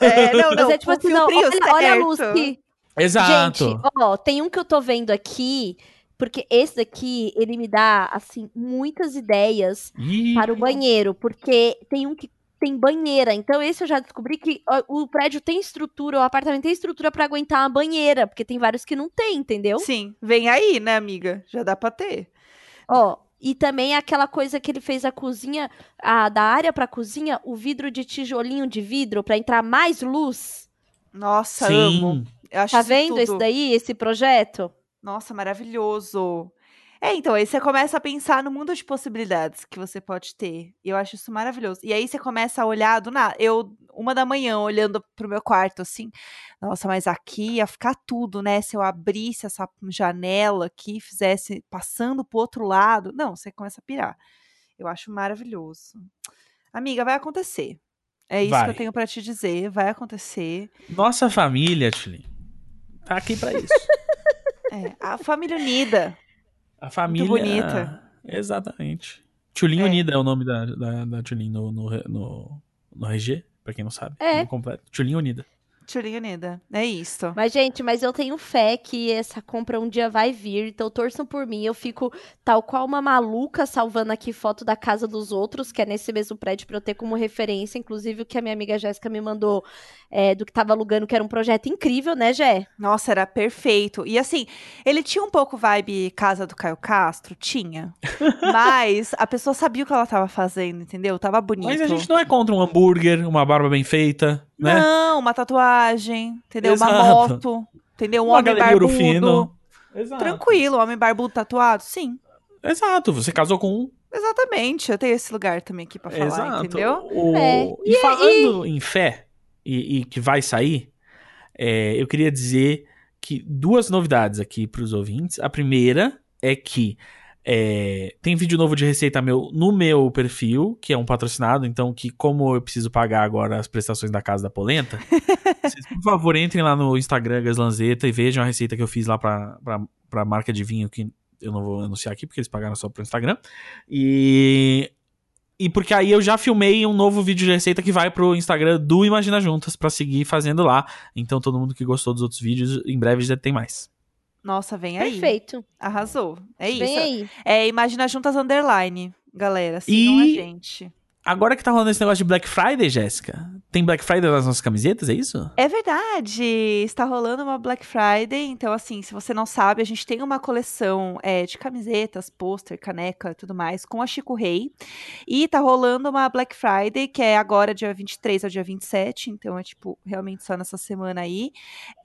É, não, [laughs] Mas não, é tipo assim, não, olha, olha a luz que... Exato. Gente, ó, tem um que eu tô vendo aqui, porque esse daqui, ele me dá, assim, muitas ideias Ih, para o banheiro, porque tem um que tem banheira. Então, esse eu já descobri que o prédio tem estrutura, o apartamento tem estrutura pra aguentar uma banheira, porque tem vários que não tem, entendeu? Sim, vem aí, né, amiga? Já dá pra ter. Ó, e também aquela coisa que ele fez a cozinha, a, da área pra cozinha, o vidro de tijolinho de vidro pra entrar mais luz. Nossa, sim. amo. Eu acho Tá vendo tudo. esse daí, esse projeto? Nossa, maravilhoso. É, então, aí você começa a pensar no mundo de possibilidades que você pode ter. E eu acho isso maravilhoso. E aí você começa a olhar do nada. Eu, uma da manhã, olhando pro meu quarto, assim. Nossa, mas aqui ia ficar tudo, né? Se eu abrisse essa janela aqui, fizesse passando pro outro lado. Não, você começa a pirar. Eu acho maravilhoso. Amiga, vai acontecer. É isso que Vai. eu tenho pra te dizer. Vai acontecer. Nossa família, Tilly, tá aqui pra isso. [laughs] É, a família unida. A família. bonita. Exatamente. Tulin É. Unida é o nome da, da, da Tulin no, no, no, no RG, pra quem não sabe. É. Nome completo. Tulin Unida. Turinha unida. É isso. Mas, gente, mas eu tenho fé que essa compra um dia vai vir, então torçam por mim. Eu fico tal qual uma maluca salvando aqui foto da casa dos outros, que é nesse mesmo prédio, pra eu ter como referência. Inclusive, o que a minha amiga Jéssica me mandou é, do que tava alugando, que era um projeto incrível, né, Jé? Nossa, era perfeito. E assim, ele tinha um pouco vibe casa do Caio Castro? Tinha. [laughs] Mas a pessoa sabia o que ela tava fazendo, entendeu? Tava bonito. Mas a gente não é contra um hambúrguer, uma barba bem feita, né? Não, uma tatuagem, entendeu? Uma Exato. moto, entendeu? Um Uma homem barbudo. fino. Exato. Tranquilo, homem barbudo tatuado? Sim. Exato, você casou com um. Exatamente, eu tenho esse lugar também aqui pra falar, Exato. entendeu? O- É, E, falando em fé, e, e que vai sair, é, eu queria dizer que duas novidades aqui pros ouvintes. A primeira é que é, tem vídeo novo de receita meu no meu perfil, que é um patrocinado, então que como eu preciso pagar agora as prestações da casa da polenta, [laughs] vocês, por favor, entrem lá no Instagram Gaslanzeta e vejam a receita que eu fiz lá pra, pra, pra marca de vinho que eu não vou anunciar aqui porque eles pagaram só pro Instagram. E e porque aí eu já filmei um novo vídeo de receita que vai pro Instagram do Imagina Juntas pra seguir fazendo lá. Então todo mundo que gostou dos outros vídeos, em breve já tem mais. Nossa, vem aí. Perfeito. Arrasou. É isso. Vem aí. É Imagina Juntas Underline, galera. Sigam E- a gente. Agora que tá rolando esse negócio de Black Friday, Jéssica, tem Black Friday nas nossas camisetas, é isso? É verdade, está rolando uma Black Friday, então assim, se você não sabe, a gente tem uma coleção é, de camisetas, pôster, caneca e tudo mais com a Chico Rei, e tá rolando uma Black Friday, que é agora dia 23 ao dia 27, então é tipo, realmente só nessa semana aí,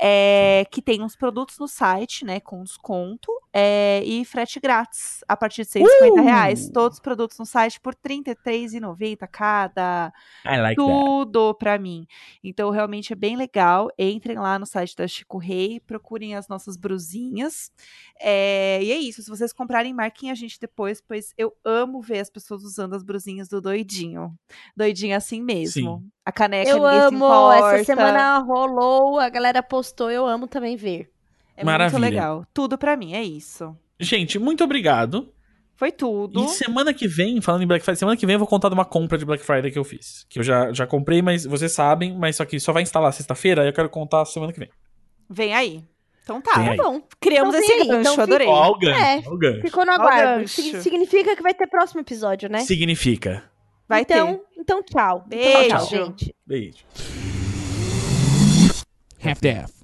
é, que tem uns produtos no site, né, com desconto, é, e frete grátis, a partir de 150 Uh! reais, todos os produtos no site por R$ 33,90 cada, I like that. tudo pra mim. Então, realmente é bem legal. Entrem lá no site da Chico Rei, procurem as nossas brusinhas. É, e é isso. Se vocês comprarem, marquem a gente depois, pois eu amo ver as pessoas usando as brusinhas do doidinho. Doidinho assim mesmo. Sim. A caneca Eu amo. Essa semana rolou, a galera postou, eu amo também ver. É Maravilha. muito legal. Tudo pra mim, é isso. Gente, muito obrigado. Foi tudo. E semana que vem, falando em Black Friday, semana que vem eu vou contar de uma compra de Black Friday que eu fiz. Que eu já, já comprei, mas vocês sabem, mas só que só vai instalar sexta-feira, aí eu quero contar semana que vem. Vem aí. Então tá. Tá bom. Criamos Então esse aí. gancho, Então fica- adorei. Ó, o gancho, É. ó o gancho. Ficou no aguardo. Significa que vai ter próximo episódio, né? Significa. Vai então, ter. então tchau. Beijo. Então, tchau, gente. Beijo. half-daff.